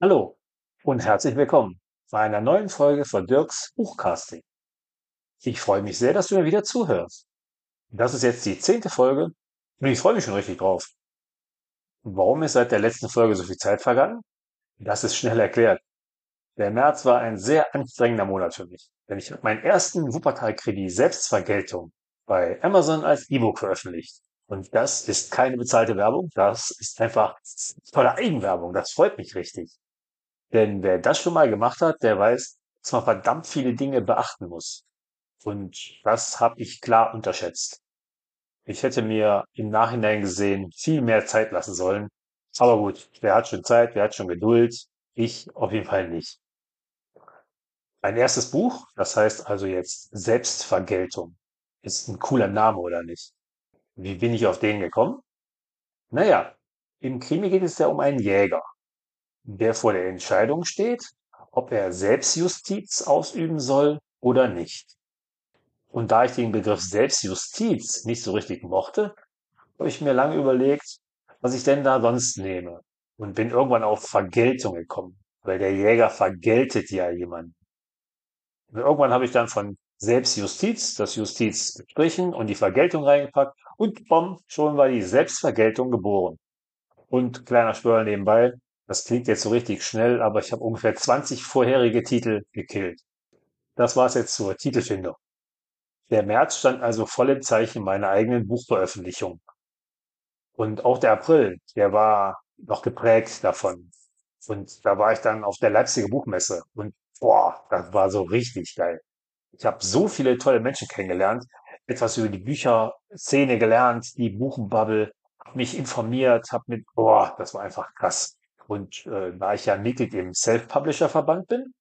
Hallo und herzlich willkommen bei einer neuen Folge von Dirks Buchcasting. Ich freue mich sehr, dass du mir wieder zuhörst. Das ist jetzt die zehnte Folge und ich freue mich schon richtig drauf. Warum ist seit der letzten Folge so viel Zeit vergangen? Das ist schnell erklärt. Der März war ein sehr anstrengender Monat für mich, denn ich habe meinen ersten Wuppertal-Krimi Selbstvergeltung bei Amazon als E-Book veröffentlicht. Und das ist keine bezahlte Werbung, das ist einfach tolle Eigenwerbung, das freut mich richtig. Denn wer das schon mal gemacht hat, der weiß, dass man verdammt viele Dinge beachten muss. Und das habe ich klar unterschätzt. Ich hätte mir im Nachhinein gesehen viel mehr Zeit lassen sollen. Aber gut, wer hat schon Zeit, wer hat schon Geduld? Ich auf jeden Fall nicht. Mein erstes Buch, das heißt also jetzt Selbstvergeltung. Ist ein cooler Name, oder nicht? Wie bin ich auf den gekommen? Naja, im Krimi geht es ja um einen Jäger der vor der Entscheidung steht, ob er Selbstjustiz ausüben soll oder nicht. Und da ich den Begriff Selbstjustiz nicht so richtig mochte, habe ich mir lange überlegt, was ich denn da sonst nehme. Und bin irgendwann auf Vergeltung gekommen, weil der Jäger vergeltet ja jemanden. Und irgendwann habe ich dann von Selbstjustiz, das Justiz gestrichen und die Vergeltung reingepackt und bom, schon war die Selbstvergeltung geboren. Und kleiner Spörer nebenbei, das klingt jetzt so richtig schnell, aber ich habe ungefähr 20 vorherige Titel gekillt. Das war's jetzt zur Titelfindung. Der März stand also voll im Zeichen meiner eigenen Buchveröffentlichung. Und auch der April, der war noch geprägt davon. Und da war ich dann auf der Leipziger Buchmesse und boah, das war so richtig geil. Ich habe so viele tolle Menschen kennengelernt, etwas über die Bücherszene gelernt, die Buchenbubble, mich informiert, hab mit, boah, das war einfach krass. Und äh, da ich ja Mitglied im Self-Publisher-Verband bin,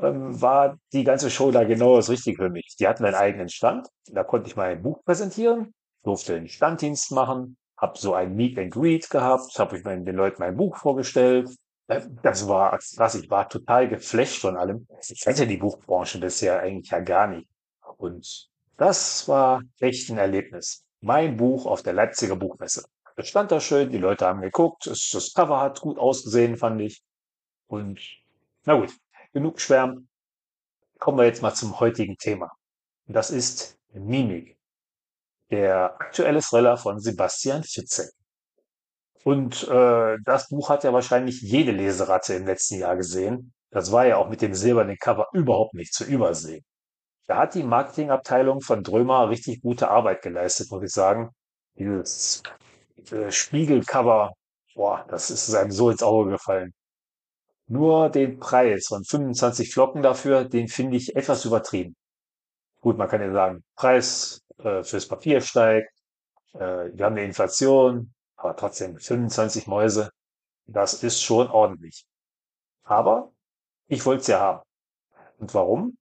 ähm, war die ganze Show da genau das Richtige für mich. Die hatten einen eigenen Stand, da konnte ich mein Buch präsentieren, durfte einen Standdienst machen, habe so ein Meet and Greet gehabt, habe ich den Leuten mein Buch vorgestellt. Äh, das war krass, ich war total geflasht von allem. Ich kannte die Buchbranche bisher eigentlich ja gar nicht. Und das war echt ein Erlebnis. Mein Buch auf der Leipziger Buchmesse. Es stand da schön, die Leute haben geguckt, das Cover hat gut ausgesehen, fand ich. Und na gut, genug schwärmen. Kommen wir jetzt mal zum heutigen Thema. Das ist Mimik. Der aktuelle Thriller von Sebastian Fitzek. Und äh, das Buch hat ja wahrscheinlich jede Leseratte im letzten Jahr gesehen. Das war ja auch mit dem silbernen Cover überhaupt nicht zu übersehen. Da hat die Marketingabteilung von Drömer richtig gute Arbeit geleistet, muss ich sagen. Dieses äh, Spiegelcover, boah, das ist einem so ins Auge gefallen. Nur den Preis von 25 Flocken dafür, den finde ich etwas übertrieben. Gut, man kann ja sagen, Preis äh, fürs Papier steigt, äh, wir haben eine Inflation, aber trotzdem 25 Mäuse, das ist schon ordentlich. Aber ich wollte es ja haben. Und warum?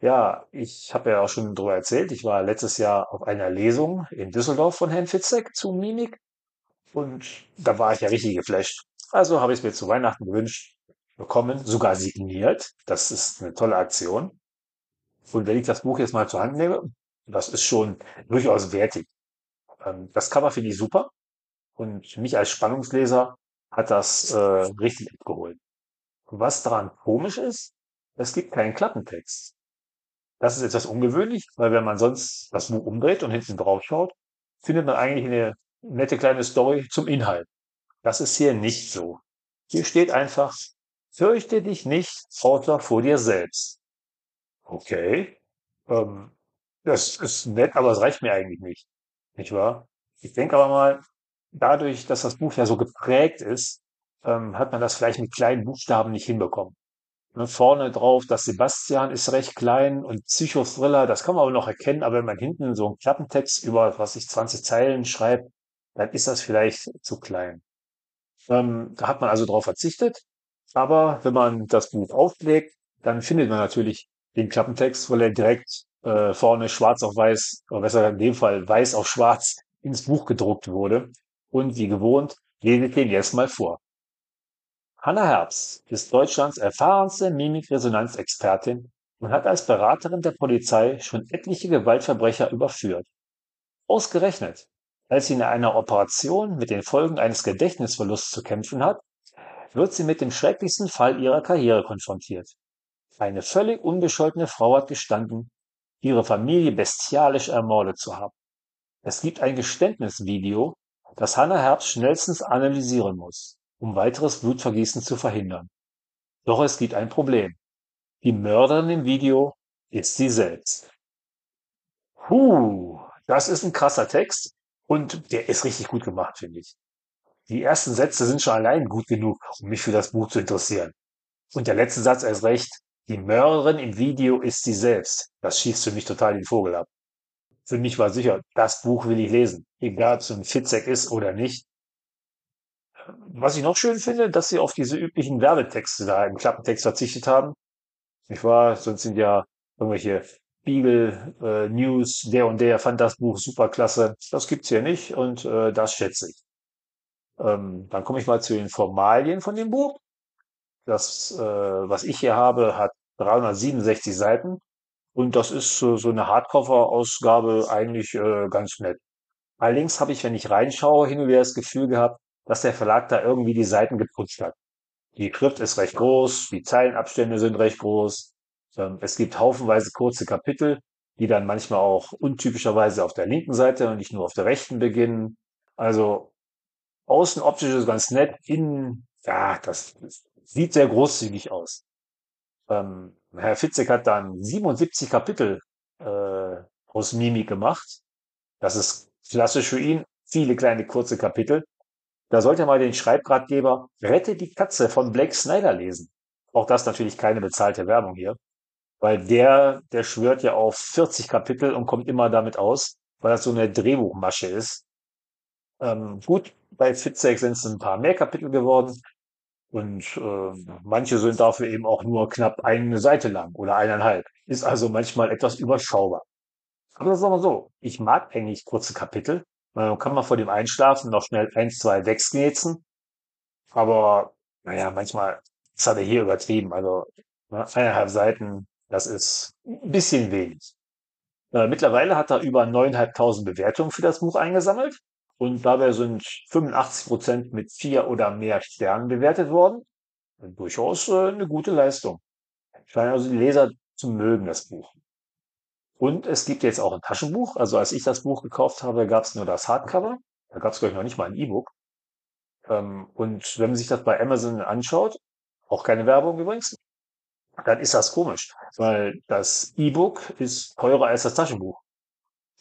Ja, ich habe ja auch schon darüber erzählt, ich war letztes Jahr auf einer Lesung in Düsseldorf von Herrn Fitzek zu Mimik und da war ich ja richtig geflasht. Also habe ich es mir zu Weihnachten gewünscht, bekommen, sogar signiert. Das ist eine tolle Aktion. Und wenn ich das Buch jetzt mal zur Hand nehme, das ist schon durchaus wertig. Ähm, das Cover finde ich super. Und mich als Spannungsleser hat das äh, richtig abgeholt. Was daran komisch ist, es gibt keinen Klappentext. Das ist etwas ungewöhnlich, weil wenn man sonst das Buch umdreht und hinten drauf schaut, findet man eigentlich eine nette kleine Story zum Inhalt. Das ist hier nicht so. Hier steht einfach, fürchte dich nicht, außer vor dir selbst. Okay, ähm, das ist nett, aber es reicht mir eigentlich nicht. Nicht wahr? Ich denke aber mal, dadurch, dass das Buch ja so geprägt ist, ähm, hat man das vielleicht mit kleinen Buchstaben nicht hinbekommen. Ne, vorne drauf, das Sebastian ist recht klein und Psychothriller, das kann man aber noch erkennen, aber wenn man hinten so einen Klappentext über, was ich 20 Zeilen schreibt, dann ist das vielleicht zu klein. Ähm, da hat man also darauf verzichtet. Aber wenn man das Buch auflegt, dann findet man natürlich den Klappentext, weil er direkt äh, vorne schwarz auf weiß, oder besser in dem Fall weiß auf schwarz ins Buch gedruckt wurde. Und wie gewohnt, lese ich den jetzt mal vor. Hanna Herbst ist Deutschlands erfahrenste Mimikresonanzexpertin und hat als Beraterin der Polizei schon etliche Gewaltverbrecher überführt. Ausgerechnet als sie in einer Operation mit den Folgen eines Gedächtnisverlusts zu kämpfen hat, wird sie mit dem schrecklichsten Fall ihrer Karriere konfrontiert. Eine völlig unbescholtene Frau hat gestanden, ihre Familie bestialisch ermordet zu haben. Es gibt ein Geständnisvideo, das Hannah Herbst schnellstens analysieren muss, um weiteres Blutvergießen zu verhindern. Doch es gibt ein Problem. Die Mörderin im Video ist sie selbst. Puh, das ist ein krasser Text und der ist richtig gut gemacht, finde ich. Die ersten Sätze sind schon allein gut genug, um mich für das Buch zu interessieren. Und der letzte Satz erst recht. Die Mörderin im Video ist sie selbst. Das schießt für mich total den Vogel ab. Für mich war sicher, das Buch will ich lesen. Egal, ob es ein Fitzek ist oder nicht. Was ich noch schön finde, dass sie auf diese üblichen Werbetexte da im Klappentext verzichtet haben. Ich war, sonst sind ja irgendwelche Spiegel, äh, News, der und der fand das Buch super klasse. Das gibt's hier nicht und äh, das schätze ich. Ähm, dann komme ich mal zu den Formalien von dem Buch. Das, äh, was ich hier habe, hat 367 Seiten und das ist so, so eine Hardcover-Ausgabe eigentlich äh, ganz nett. Allerdings habe ich, wenn ich reinschaue, hin und wieder das Gefühl gehabt, dass der Verlag da irgendwie die Seiten geputzt hat. Die Schrift ist recht groß, die Zeilenabstände sind recht groß. Es gibt haufenweise kurze Kapitel, die dann manchmal auch untypischerweise auf der linken Seite und nicht nur auf der rechten beginnen. Also außen optisch ist ganz nett, innen, ja, das sieht sehr großzügig aus. Ähm, Herr Fitzek hat dann 77 Kapitel äh, aus Mimik gemacht. Das ist klassisch für ihn. Viele kleine kurze Kapitel. Da sollte er mal den Schreibratgeber Rette die Katze von Blake Snyder lesen. Auch das natürlich keine bezahlte Werbung hier. Weil der, der schwört ja auf 40 Kapitel und kommt immer damit aus, weil das so eine Drehbuchmasche ist. Ähm, gut, bei Fitzek sind es ein paar mehr Kapitel geworden. Und äh, manche sind dafür eben auch nur knapp eine Seite lang oder eineinhalb. Ist also manchmal etwas überschaubar. Aber sagen wir so, ich mag eigentlich kurze Kapitel. Man kann man vor dem Einschlafen noch schnell eins, zwei wegsknetzen. Aber naja, manchmal ist er hier übertrieben. Also ne, eineinhalb Seiten, das ist ein bisschen wenig. Äh, mittlerweile hat er über 9.500 Bewertungen für das Buch eingesammelt. Und dabei sind 85 Prozent mit vier oder mehr Sternen bewertet worden. Durchaus äh, eine gute Leistung. Scheinen also die Leser zu mögen, das Buch. Und es gibt jetzt auch ein Taschenbuch. Also als ich das Buch gekauft habe, gab es nur das Hardcover. Da gab es, glaube ich, noch nicht mal ein E-Book. Ähm, und wenn man sich das bei Amazon anschaut, auch keine Werbung übrigens, dann ist das komisch, weil das E-Book ist teurer als das Taschenbuch.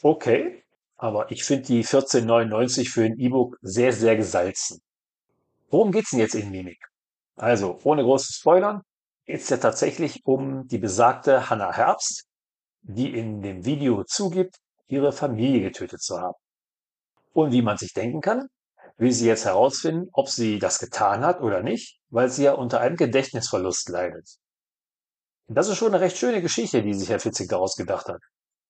Okay, aber ich finde die 14,99 für ein E-Book sehr, sehr gesalzen. Worum geht's denn jetzt in Mimik? Also, ohne großes Spoilern, geht's ja tatsächlich um die besagte Hannah Herbst, die in dem Video zugibt, ihre Familie getötet zu haben. Und wie man sich denken kann, will sie jetzt herausfinden, ob sie das getan hat oder nicht, weil sie ja unter einem Gedächtnisverlust leidet. Das ist schon eine recht schöne Geschichte, die sich Herr Fitzig daraus gedacht hat.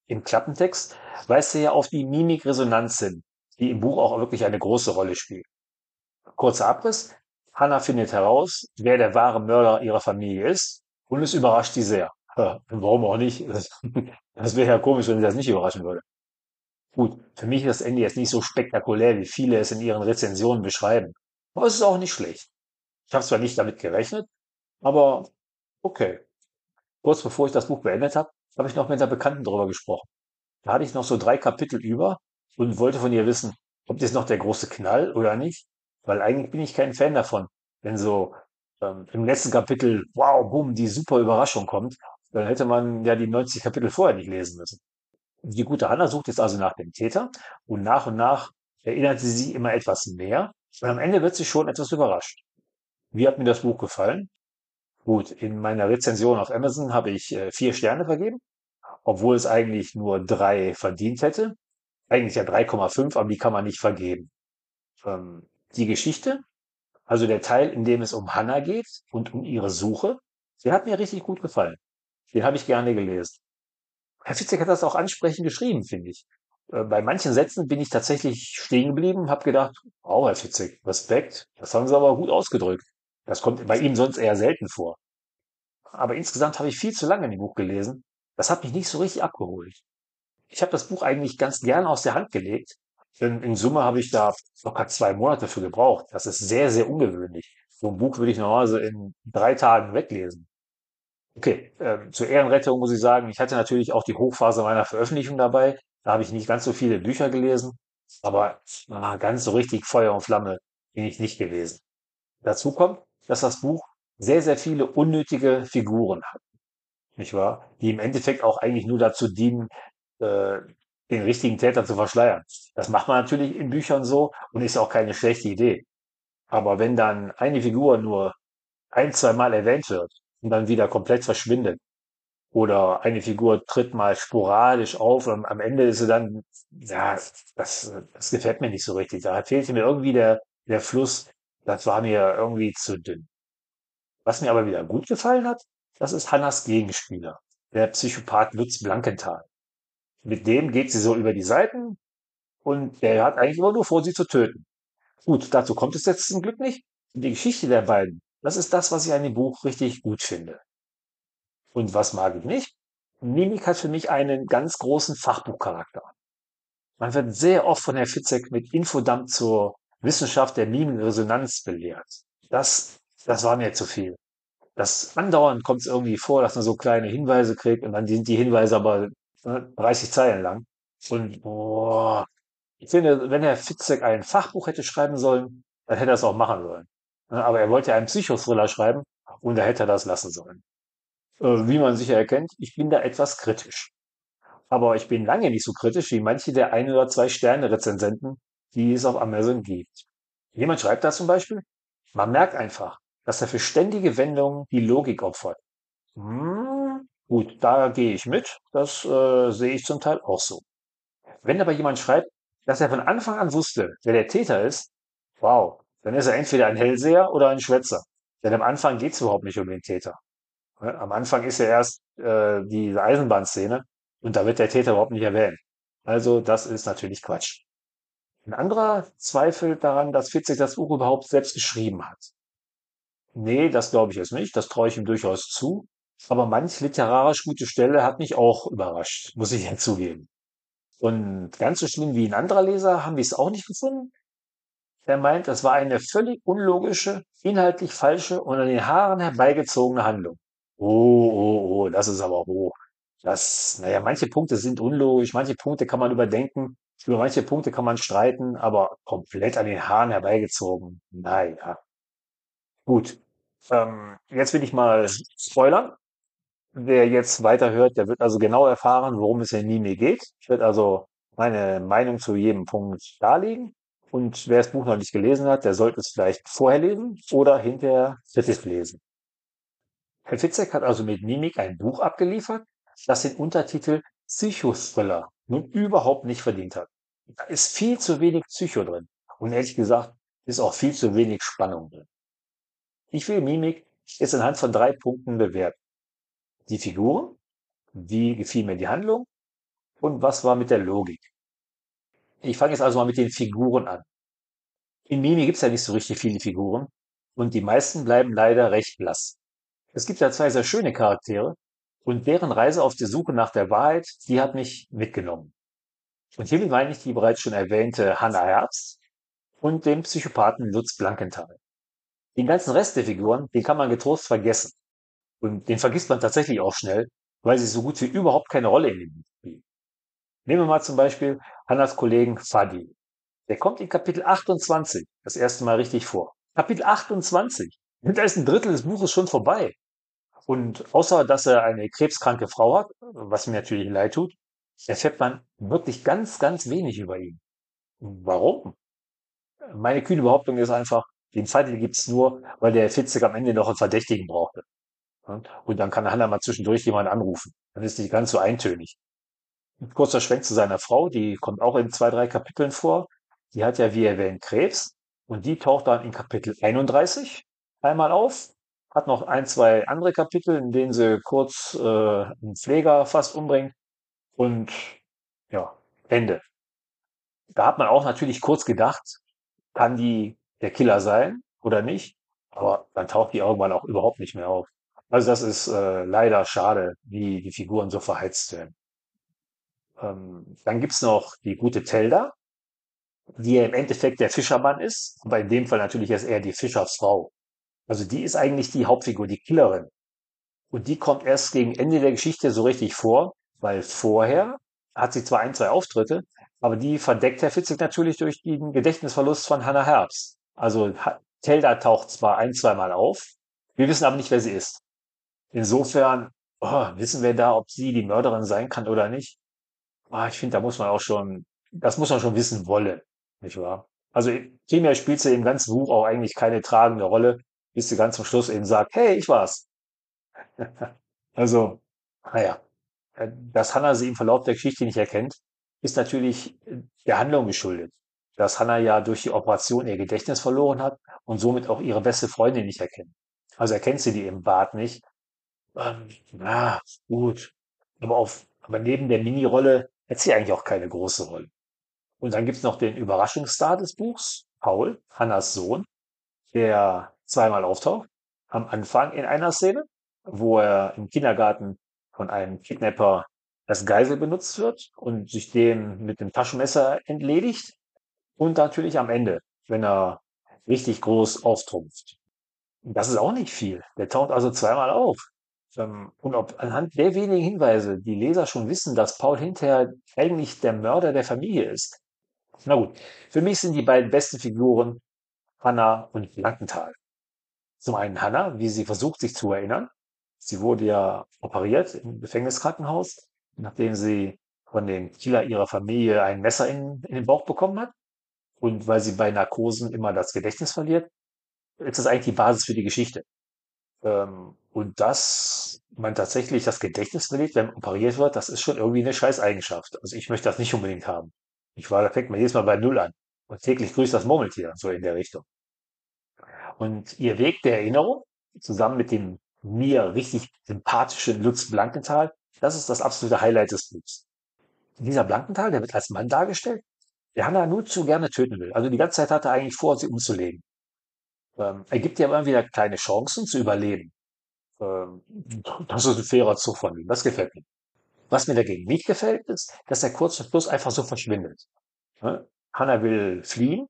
Im Klappentext weist er ja auf die Mimikresonanz hin, die im Buch auch wirklich eine große Rolle spielt. Kurzer Abriss. Hannah findet heraus, wer der wahre Mörder ihrer Familie ist und es überrascht sie sehr. Warum auch nicht? Das wäre ja komisch, wenn sie das nicht überraschen würde. Gut, für mich ist das Ende jetzt nicht so spektakulär, wie viele es in ihren Rezensionen beschreiben. Aber es ist auch nicht schlecht. Ich habe zwar nicht damit gerechnet, aber okay. Kurz bevor ich das Buch beendet habe, habe ich noch mit einer Bekannten drüber gesprochen. Da hatte ich noch so drei Kapitel über und wollte von ihr wissen, kommt jetzt noch der große Knall oder nicht? Weil eigentlich bin ich kein Fan davon, wenn so ähm, im letzten Kapitel, wow, boom, die super Überraschung kommt, dann hätte man ja die 90 Kapitel vorher nicht lesen müssen. Die gute Hanna sucht jetzt also nach dem Täter und nach und nach erinnert sie sich immer etwas mehr und am Ende wird sie schon etwas überrascht. Wie hat mir das Buch gefallen? Gut, in meiner Rezension auf Amazon habe ich äh, vier Sterne vergeben, obwohl es eigentlich nur drei verdient hätte. Eigentlich ja 3,5, aber die kann man nicht vergeben. Ähm, die Geschichte, also der Teil, in dem es um Hannah geht und um ihre Suche, der hat mir richtig gut gefallen. Den habe ich gerne gelesen. Herr Fitzek hat das auch ansprechend geschrieben, finde ich. Äh, bei manchen Sätzen bin ich tatsächlich stehen geblieben, habe gedacht, wow, Herr Fitzek, Respekt, das haben Sie aber gut ausgedrückt. Das kommt bei ihm sonst eher selten vor. Aber insgesamt habe ich viel zu lange in dem Buch gelesen. Das hat mich nicht so richtig abgeholt. Ich habe das Buch eigentlich ganz gerne aus der Hand gelegt. Denn in Summe habe ich da locker zwei Monate für gebraucht. Das ist sehr, sehr ungewöhnlich. So ein Buch würde ich normalerweise in drei Tagen weglesen. Okay, ähm, zur Ehrenrettung muss ich sagen, ich hatte natürlich auch die Hochphase meiner Veröffentlichung dabei. Da habe ich nicht ganz so viele Bücher gelesen, aber ah, ganz so richtig Feuer und Flamme bin ich nicht gewesen. Dazu kommt, dass das Buch sehr, sehr viele unnötige Figuren hat, nicht wahr? Die im Endeffekt auch eigentlich nur dazu dienen, äh, den richtigen Täter zu verschleiern. Das macht man natürlich in Büchern so und ist auch keine schlechte Idee. Aber wenn dann eine Figur nur ein, zwei Mal erwähnt wird und dann wieder komplett verschwindet, oder eine Figur tritt mal sporadisch auf und am Ende ist sie dann, ja, das, das gefällt mir nicht so richtig. Da fehlte mir irgendwie der, der Fluss. Das war mir irgendwie zu dünn. Was mir aber wieder gut gefallen hat, das ist Hannas Gegenspieler, der Psychopath Lutz Blankenthal. Mit dem geht sie so über die Seiten und der hat eigentlich immer nur vor, sie zu töten. Gut, dazu kommt es jetzt zum Glück nicht. Die Geschichte der beiden, das ist das, was ich an dem Buch richtig gut finde. Und was mag ich nicht? Mimik hat für mich einen ganz großen Fachbuchcharakter. Man wird sehr oft von Herrn Fitzek mit Infodump zur Wissenschaft der Mimikresonanz belehrt. Das, das war mir zu viel. Das andauernd kommt es irgendwie vor, dass man so kleine Hinweise kriegt und dann sind die Hinweise aber 30 Zeilen lang. Und boah, ich finde, wenn Herr Fitzek ein Fachbuch hätte schreiben sollen, dann hätte er es auch machen sollen. Aber er wollte einen Psychothriller schreiben und da hätte er das lassen sollen. Äh, wie man sicher erkennt, ich bin da etwas kritisch. Aber ich bin lange nicht so kritisch wie manche der ein oder zwei Sterne-Rezensenten, die es auf Amazon gibt. Jemand schreibt da zum Beispiel, man merkt einfach, dass er für ständige Wendungen die Logik opfert. Hm, gut, da gehe ich mit. Das äh, sehe ich zum Teil auch so. Wenn aber jemand schreibt, dass er von Anfang an wusste, wer der Täter ist, wow, dann ist er entweder ein Hellseher oder ein Schwätzer. Denn am Anfang geht es überhaupt nicht um den Täter. Am Anfang ist ja erst äh, diese Eisenbahnszene und da wird der Täter überhaupt nicht erwähnt. Also das ist natürlich Quatsch. Ein anderer zweifelt daran, dass Fitzek das Buch überhaupt selbst geschrieben hat. Nee, das glaube ich jetzt nicht. Das traue ich ihm durchaus zu. Aber manch literarisch gute Stelle hat mich auch überrascht, muss ich ja zugeben. Und ganz so schlimm wie ein anderer Leser haben wir es auch nicht gefunden. Er meint, das war eine völlig unlogische, inhaltlich falsche und an den Haaren herbeigezogene Handlung. Oh, oh, oh, das ist aber hoch. Das, naja, manche Punkte sind unlogisch, manche Punkte kann man überdenken, über manche Punkte kann man streiten, aber komplett an den Haaren herbeigezogen. Naja. Gut. Ähm, jetzt will ich mal spoilern. Wer jetzt weiterhört, der wird also genau erfahren, worum es in Nime geht. Ich werde also meine Meinung zu jedem Punkt darlegen. Und wer das Buch noch nicht gelesen hat, der sollte es vielleicht vorher lesen oder hinterher kritisch lesen. Herr Fitzek hat also mit Mimik ein Buch abgeliefert, das den Untertitel Psychothriller nun überhaupt nicht verdient hat. Da ist viel zu wenig Psycho drin. Und ehrlich gesagt ist auch viel zu wenig Spannung drin. Ich will Mimik jetzt anhand von drei Punkten bewerten. Die Figuren, wie gefiel mir die Handlung und was war mit der Logik. Ich fange jetzt also mal mit den Figuren an. In Mimi gibt es ja nicht so richtig viele Figuren und die meisten bleiben leider recht blass. Es gibt ja zwei sehr schöne Charaktere und deren Reise auf der Suche nach der Wahrheit, die hat mich mitgenommen. Und hiermit meine ich die bereits schon erwähnte Hannah Herbst und den Psychopathen Lutz Blankenthal. Den ganzen Rest der Figuren, den kann man getrost vergessen. Und den vergisst man tatsächlich auch schnell, weil sie so gut wie überhaupt keine Rolle in dem Buch spielen. Nehmen wir mal zum Beispiel Hannas Kollegen Fadi. Der kommt in Kapitel 28 das erste Mal richtig vor. Kapitel 28. Und da ist ein Drittel des Buches schon vorbei. Und außer, dass er eine krebskranke Frau hat, was mir natürlich leid tut, erfährt man wirklich ganz, ganz wenig über ihn. Warum? Meine kühne Behauptung ist einfach, den Zeittitel gibt es nur, weil der Fitzek am Ende noch einen Verdächtigen brauchte. Und dann kann Hannah mal zwischendurch jemanden anrufen. Dann ist nicht ganz so eintönig. Ein kurzer Schwenk zu seiner Frau, die kommt auch in zwei, drei Kapiteln vor. Die hat ja, wie erwähnt, Krebs. Und die taucht dann in Kapitel 31 einmal auf hat noch ein, zwei andere Kapitel, in denen sie kurz äh, einen Pfleger fast umbringt und ja, Ende. Da hat man auch natürlich kurz gedacht, kann die der Killer sein oder nicht, aber dann taucht die irgendwann auch überhaupt nicht mehr auf. Also das ist äh, leider schade, wie die Figuren so verheizt werden. Ähm, dann gibt's noch die gute Telda, die ja im Endeffekt der Fischermann ist, aber in dem Fall natürlich ist eher die Fischersfrau. Also die ist eigentlich die Hauptfigur, die Killerin. Und die kommt erst gegen Ende der Geschichte so richtig vor, weil vorher hat sie zwar ein, zwei Auftritte, aber die verdeckt Herr Fitzek natürlich durch den Gedächtnisverlust von Hannah Herbst. Also Telda taucht zwar ein, zweimal auf, wir wissen aber nicht, wer sie ist. Insofern oh, wissen wir da, ob sie die Mörderin sein kann oder nicht. Ah, ich finde, da muss man auch schon, das muss man schon wissen wollen, nicht wahr? Also primär spielt sie im ganzen Buch auch eigentlich keine tragende Rolle, bis sie ganz zum Schluss eben sagt, hey, ich war's. Also, naja, äh, dass Hannah sie im Verlauf der Geschichte nicht erkennt, ist natürlich äh, der Handlung geschuldet. Dass Hannah ja durch die Operation ihr Gedächtnis verloren hat und somit auch ihre beste Freundin nicht erkennt. Also erkennt sie die im Bad nicht. Ähm, na, gut. Aber auf, aber neben der Mini-Rolle hat sie eigentlich auch keine große Rolle. Und dann gibt's noch den Überraschungsstar des Buchs, Paul, Hannas Sohn, der zweimal auftaucht. Am Anfang in einer Szene, wo er im Kindergarten von einem Kidnapper als Geisel benutzt wird und sich den mit dem Taschenmesser entledigt. Und natürlich am Ende, wenn er richtig groß auftrumpft. Das ist auch nicht viel. Der taucht also zweimal auf. Ähm, Und ob anhand der wenigen Hinweise die Leser schon wissen, dass Paul hinterher eigentlich der Mörder der Familie ist. Na gut, für mich sind die beiden besten Figuren Hannah und Blankenthal. Zum einen Hannah, wie sie versucht, sich zu erinnern. Sie wurde ja operiert im Gefängniskrankenhaus, nachdem sie von dem Killer ihrer Familie ein Messer in, in den Bauch bekommen hat. Und weil sie bei Narkosen immer das Gedächtnis verliert, ist das eigentlich die Basis für die Geschichte. Ähm, und dass man tatsächlich das Gedächtnis verliert, wenn man operiert wird, das ist schon irgendwie eine Scheißeigenschaft. Also ich möchte das nicht unbedingt haben. Ich war, da fängt man jedes Mal bei Null an. Und täglich grüßt das Murmeltier, so in der Richtung. Und ihr Weg der Erinnerung, zusammen mit dem mir richtig sympathischen Lutz Blankenthal, das ist das absolute Highlight des Buchs. Dieser Blankenthal, der wird als Mann dargestellt, der Hannah nur zu gerne töten will. Also die ganze Zeit hat er eigentlich vor, sie umzulegen. Ähm, er gibt ihr aber immer wieder kleine Chancen zu überleben. Ähm, das ist ein fairer Zug von ihm. Das gefällt mir. Was mir dagegen nicht gefällt, ist, dass er kurz vor Schluss einfach so verschwindet. Ne? Hannah will fliehen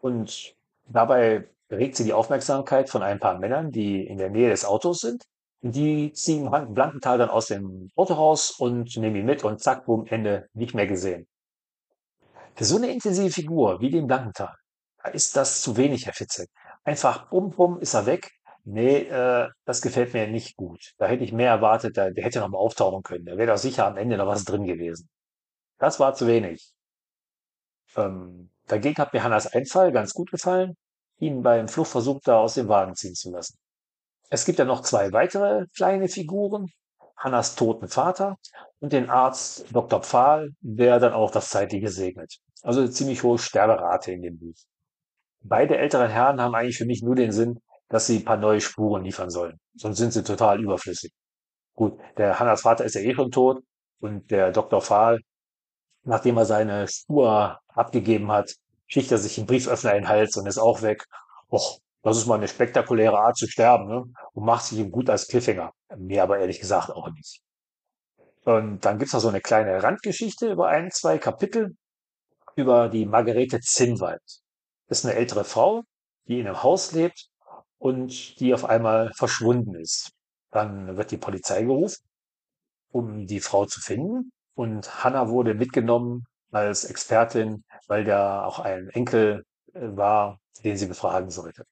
und dabei regt sie die Aufmerksamkeit von ein paar Männern, die in der Nähe des Autos sind. Die ziehen Blank- Blankenthal dann aus dem Auto raus und nehmen ihn mit und zack, boom, Ende, nicht mehr gesehen. Für so eine intensive Figur wie den Blankenthal, da ist das zu wenig, Herr Fitzek. Einfach bumm, bumm, ist er weg. Nee, äh, das gefällt mir nicht gut. Da hätte ich mehr erwartet, da, der hätte noch mal auftauchen können. Da wäre doch sicher am Ende noch was drin gewesen. Das war zu wenig. Ähm, dagegen hat mir Hannas Einfall ganz gut gefallen, ihn beim Fluchtversuch da aus dem Wagen ziehen zu lassen. Es gibt ja noch zwei weitere kleine Figuren. Hannas toten Vater und den Arzt Dr. Pfahl, der dann auch das Zeitliche segnet. Also eine ziemlich hohe Sterberate in dem Buch. Beide älteren Herren haben eigentlich für mich nur den Sinn, dass sie ein paar neue Spuren liefern sollen. Sonst sind sie total überflüssig. Gut, der Hannas Vater ist ja eh schon tot und der Dr. Pfahl, nachdem er seine Spur abgegeben hat, sticht er sich einen Brieföffner in den Hals und ist auch weg. Och, das ist mal eine spektakuläre Art zu sterben, ne? Und macht sich ihm gut als Cliffhanger. Mir aber ehrlich gesagt auch nicht. Und dann gibt's noch so eine kleine Randgeschichte über ein, zwei Kapitel über die Margarete Zinnwald. Das ist eine ältere Frau, die in einem Haus lebt und die auf einmal verschwunden ist. Dann wird die Polizei gerufen, um die Frau zu finden. Und Hannah wurde mitgenommen als Expertin, weil da auch ein Enkel äh, war, den sie befragen sollte.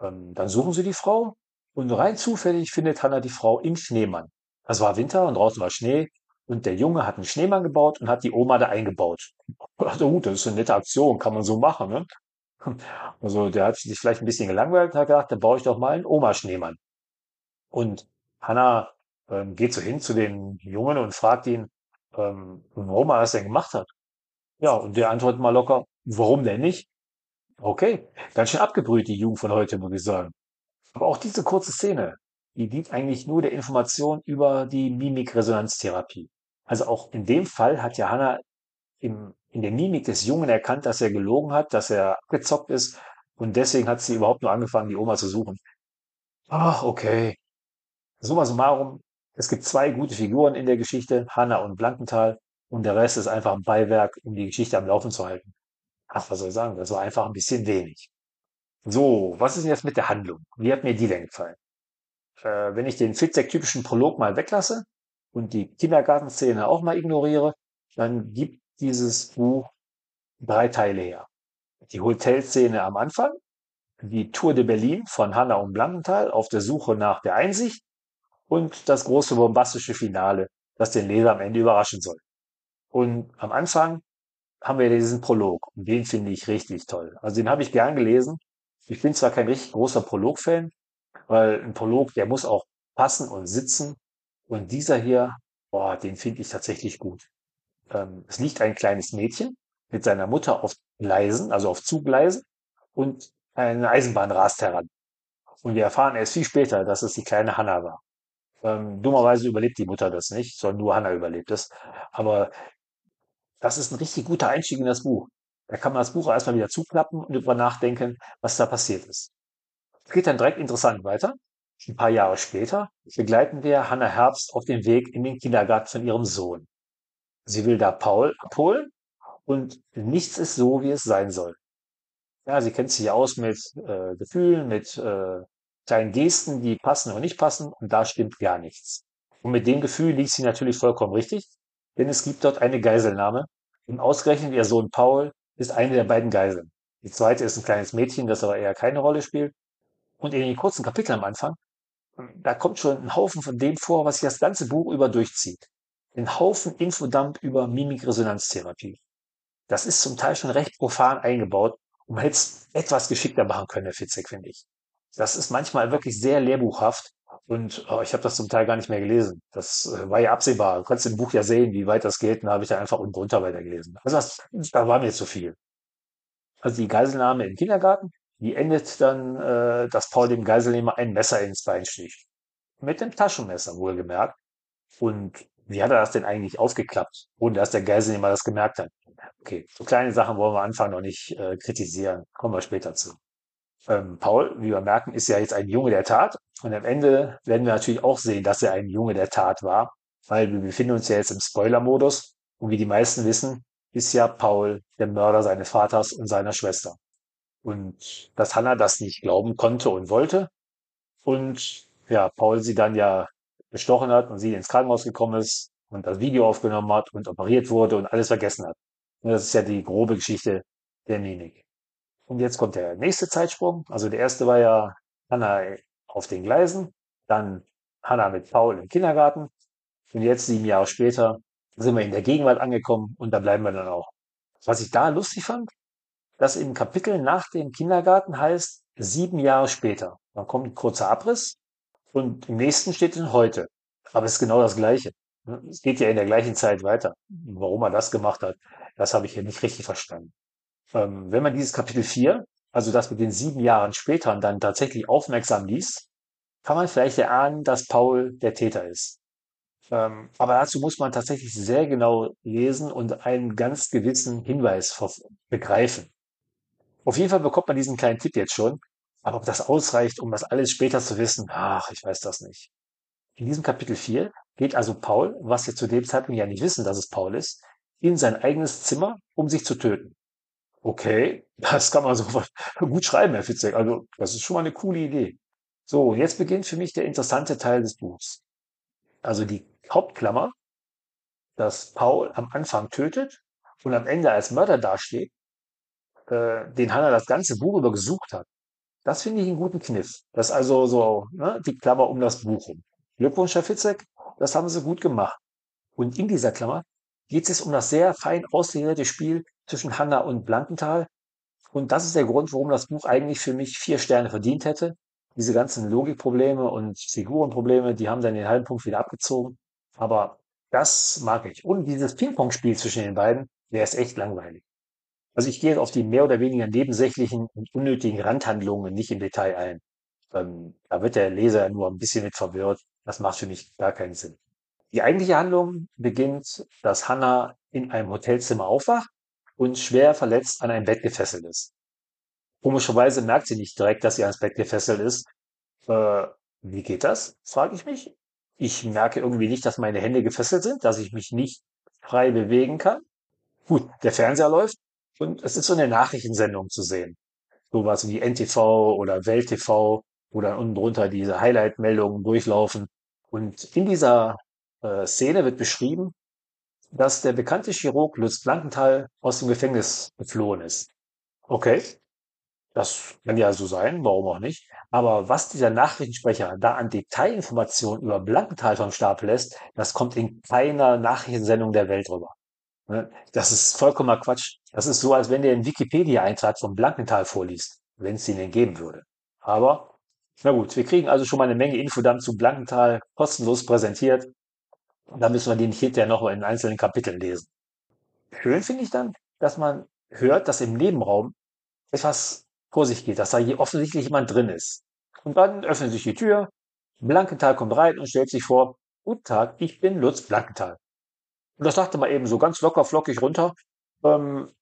Ähm, dann suchen sie die Frau und rein zufällig findet Hannah die Frau im Schneemann. Es war Winter und draußen war Schnee und der Junge hat einen Schneemann gebaut und hat die Oma da eingebaut. Dachte, gut, das ist eine nette Aktion, kann man so machen. Ne? Also der hat sich vielleicht ein bisschen gelangweilt und hat gedacht, dann baue ich doch mal einen Oma-Schneemann. Und Hannah ähm, geht so hin zu dem Jungen und fragt ihn, ähm, warum er das denn gemacht hat. Ja, und der antwortet mal locker, warum denn nicht? Okay, ganz schön abgebrüht, die Jugend von heute, muss ich sagen. Aber auch diese kurze Szene, die dient eigentlich nur der Information über die Mimikresonanztherapie. Also auch in dem Fall hat ja Hannah im, in der Mimik des Jungen erkannt, dass er gelogen hat, dass er abgezockt ist und deswegen hat sie überhaupt nur angefangen, die Oma zu suchen. Ach, okay. Summa summarum, es gibt zwei gute Figuren in der Geschichte, Hannah und Blankenthal, und der Rest ist einfach ein Beiwerk, um die Geschichte am Laufen zu halten. Ach, was soll ich sagen, das war einfach ein bisschen wenig. So, was ist jetzt mit der Handlung? Wie hat mir die denn gefallen? Äh, wenn ich den Fitzek-typischen Prolog mal weglasse und die Kindergartenszene auch mal ignoriere, dann gibt dieses Buch drei Teile her. Die Hotelszene am Anfang, die Tour de Berlin von Hanna und Blankenthal auf der Suche nach der Einsicht und das große bombastische Finale, das den Leser am Ende überraschen soll. Und am Anfang haben wir diesen Prolog und den finde ich richtig toll. Also den habe ich gern gelesen. Ich bin zwar kein richtig großer Prolog-Fan, weil ein Prolog, der muss auch passen und sitzen. Und dieser hier, boah, den finde ich tatsächlich gut. Ähm, es liegt ein kleines Mädchen mit seiner Mutter auf Gleisen, also auf Zuggleisen und eine Eisenbahn rast heran. Und wir erfahren erst viel später, dass es die kleine Hanna war. Ähm, dummerweise überlebt die Mutter das nicht, sondern nur Hanna überlebt es. Aber das ist ein richtig guter Einstieg in das Buch. Da kann man das Buch erstmal wieder zuklappen und darüber nachdenken, was da passiert ist. Es geht dann direkt interessant weiter. Ein paar Jahre später begleiten wir Hannah Herbst auf dem Weg in den Kindergarten von ihrem Sohn. Sie will da Paul abholen und nichts ist so, wie es sein soll. Ja, sie kennt sich aus mit äh, Gefühlen, mit äh, kleinen Gesten, die passen oder nicht passen und da stimmt gar nichts. Und mit dem Gefühl liegt sie natürlich vollkommen richtig, denn es gibt dort eine Geiselnahme und ausgerechnet ihr Sohn Paul ist eine der beiden Geiseln. Die zweite ist ein kleines Mädchen, das aber eher keine Rolle spielt. Und in den kurzen Kapiteln am Anfang, da kommt schon ein Haufen von dem vor, was sich das ganze Buch über durchzieht. Ein Haufen Infodump über Mimikresonanztherapie. Das ist zum Teil schon recht profan eingebaut und man hätte es etwas geschickter machen können, Herr Fitzek, finde ich. Das ist manchmal wirklich sehr lehrbuchhaft und oh, ich habe das zum Teil gar nicht mehr gelesen. Das äh, war ja absehbar. Du kannst im Buch ja sehen, wie weit das geht. Und da habe ich dann einfach unten drunter weitergelesen. Also das, da war mir zu viel. Also die Geiselnahme im Kindergarten, die endet dann, äh, dass Paul dem Geiselnehmer ein Messer ins Bein sticht. Mit dem Taschenmesser, wohlgemerkt. Und wie hat er das denn eigentlich aufgeklappt, ohne dass der Geiselnehmer das gemerkt hat? Okay, so kleine Sachen wollen wir am Anfang noch nicht äh, kritisieren. Kommen wir später zu. Ähm, Paul, wie wir merken, ist ja jetzt ein Junge der Tat. Und am Ende werden wir natürlich auch sehen, dass er ein Junge der Tat war, weil wir befinden uns ja jetzt im Spoiler-Modus. Und wie die meisten wissen, ist ja Paul der Mörder seines Vaters und seiner Schwester. Und dass Hannah das nicht glauben konnte und wollte. Und ja, Paul sie dann ja bestochen hat und sie ins Krankenhaus gekommen ist und das Video aufgenommen hat und operiert wurde und alles vergessen hat. Und das ist ja die grobe Geschichte der Mimik. Und jetzt kommt der nächste Zeitsprung. Also der erste war ja Hannah auf den Gleisen, dann Hannah mit Paul im Kindergarten. Und jetzt, sieben Jahre später, sind wir in der Gegenwart angekommen und da bleiben wir dann auch. Was ich da lustig fand, dass im Kapitel nach dem Kindergarten heißt sieben Jahre später. Dann kommt ein kurzer Abriss und im nächsten steht dann heute. Aber es ist genau das Gleiche. Es geht ja in der gleichen Zeit weiter. Warum er das gemacht hat, das habe ich hier nicht richtig verstanden. Ähm, wenn man dieses Kapitel 4, also das mit den sieben Jahren später, dann tatsächlich aufmerksam liest, kann man vielleicht erahnen, dass Paul der Täter ist. Ähm, aber dazu muss man tatsächlich sehr genau lesen und einen ganz gewissen Hinweis begreifen. Auf jeden Fall bekommt man diesen kleinen Tipp jetzt schon. Aber ob das ausreicht, um das alles später zu wissen, ach, ich weiß das nicht. In diesem Kapitel 4 geht also Paul, was wir zu dem Zeitpunkt ja nicht wissen, dass es Paul ist, in sein eigenes Zimmer, um sich zu töten. Okay, das kann man so gut schreiben, Herr Fitzek. Also, das ist schon mal eine coole Idee. So, jetzt beginnt für mich der interessante Teil des Buchs. Also die Hauptklammer, dass Paul am Anfang tötet und am Ende als Mörder dasteht, äh, den Hannah das ganze Buch über gesucht hat. Das finde ich einen guten Kniff. Das ist also so ne, die Klammer um das Buch rum. Glückwunsch, Herr Fitzek, das haben Sie gut gemacht. Und in dieser Klammer geht es um das sehr fein ausgewählte Spiel zwischen Hanna und Blankenthal. Und das ist der Grund, warum das Buch eigentlich für mich vier Sterne verdient hätte. Diese ganzen Logikprobleme und Figurenprobleme, die haben dann den halben Punkt wieder abgezogen. Aber das mag ich. Und dieses Ping-Pong-Spiel zwischen den beiden, der ist echt langweilig. Also ich gehe auf die mehr oder weniger nebensächlichen und unnötigen Randhandlungen nicht im Detail ein. Ähm, da wird der Leser nur ein bisschen mit verwirrt. Das macht für mich gar keinen Sinn. Die eigentliche Handlung beginnt, dass Hannah in einem Hotelzimmer aufwacht und schwer verletzt an ein Bett gefesselt ist. Komischerweise merkt sie nicht direkt, dass sie ans Bett gefesselt ist. Äh, wie geht das? frage ich mich. Ich merke irgendwie nicht, dass meine Hände gefesselt sind, dass ich mich nicht frei bewegen kann. Gut, der Fernseher läuft und es ist so eine Nachrichtensendung zu sehen. sowas wie NTV oder Welt TV, wo dann unten drunter diese Highlight-Meldungen durchlaufen. Und in dieser äh, Szene wird beschrieben, dass der bekannte Chirurg Lutz Blankenthal aus dem Gefängnis geflohen ist. Okay, das kann ja so sein, warum auch nicht. Aber was dieser Nachrichtensprecher da an Detailinformationen über Blankenthal vom Stapel lässt, das kommt in keiner Nachrichtensendung der Welt rüber. Ne? Das ist vollkommener Quatsch. Das ist so, als wenn der einen Wikipedia-Eintrag von Blankenthal vorliest, wenn es den denn geben würde. Aber, na gut, wir kriegen also schon mal eine Menge Infodump zu Blankenthal kostenlos präsentiert. Und da müssen wir den hinterher noch in einzelnen Kapiteln lesen. Schön finde ich dann, dass man hört, dass im Nebenraum etwas vor sich geht, dass da hier offensichtlich jemand drin ist. Und dann öffnet sich die Tür, Blankenthal kommt rein und stellt sich vor, Guten Tag, ich bin Lutz Blankenthal. Und das sagte mal eben so ganz locker flockig runter. Ähm,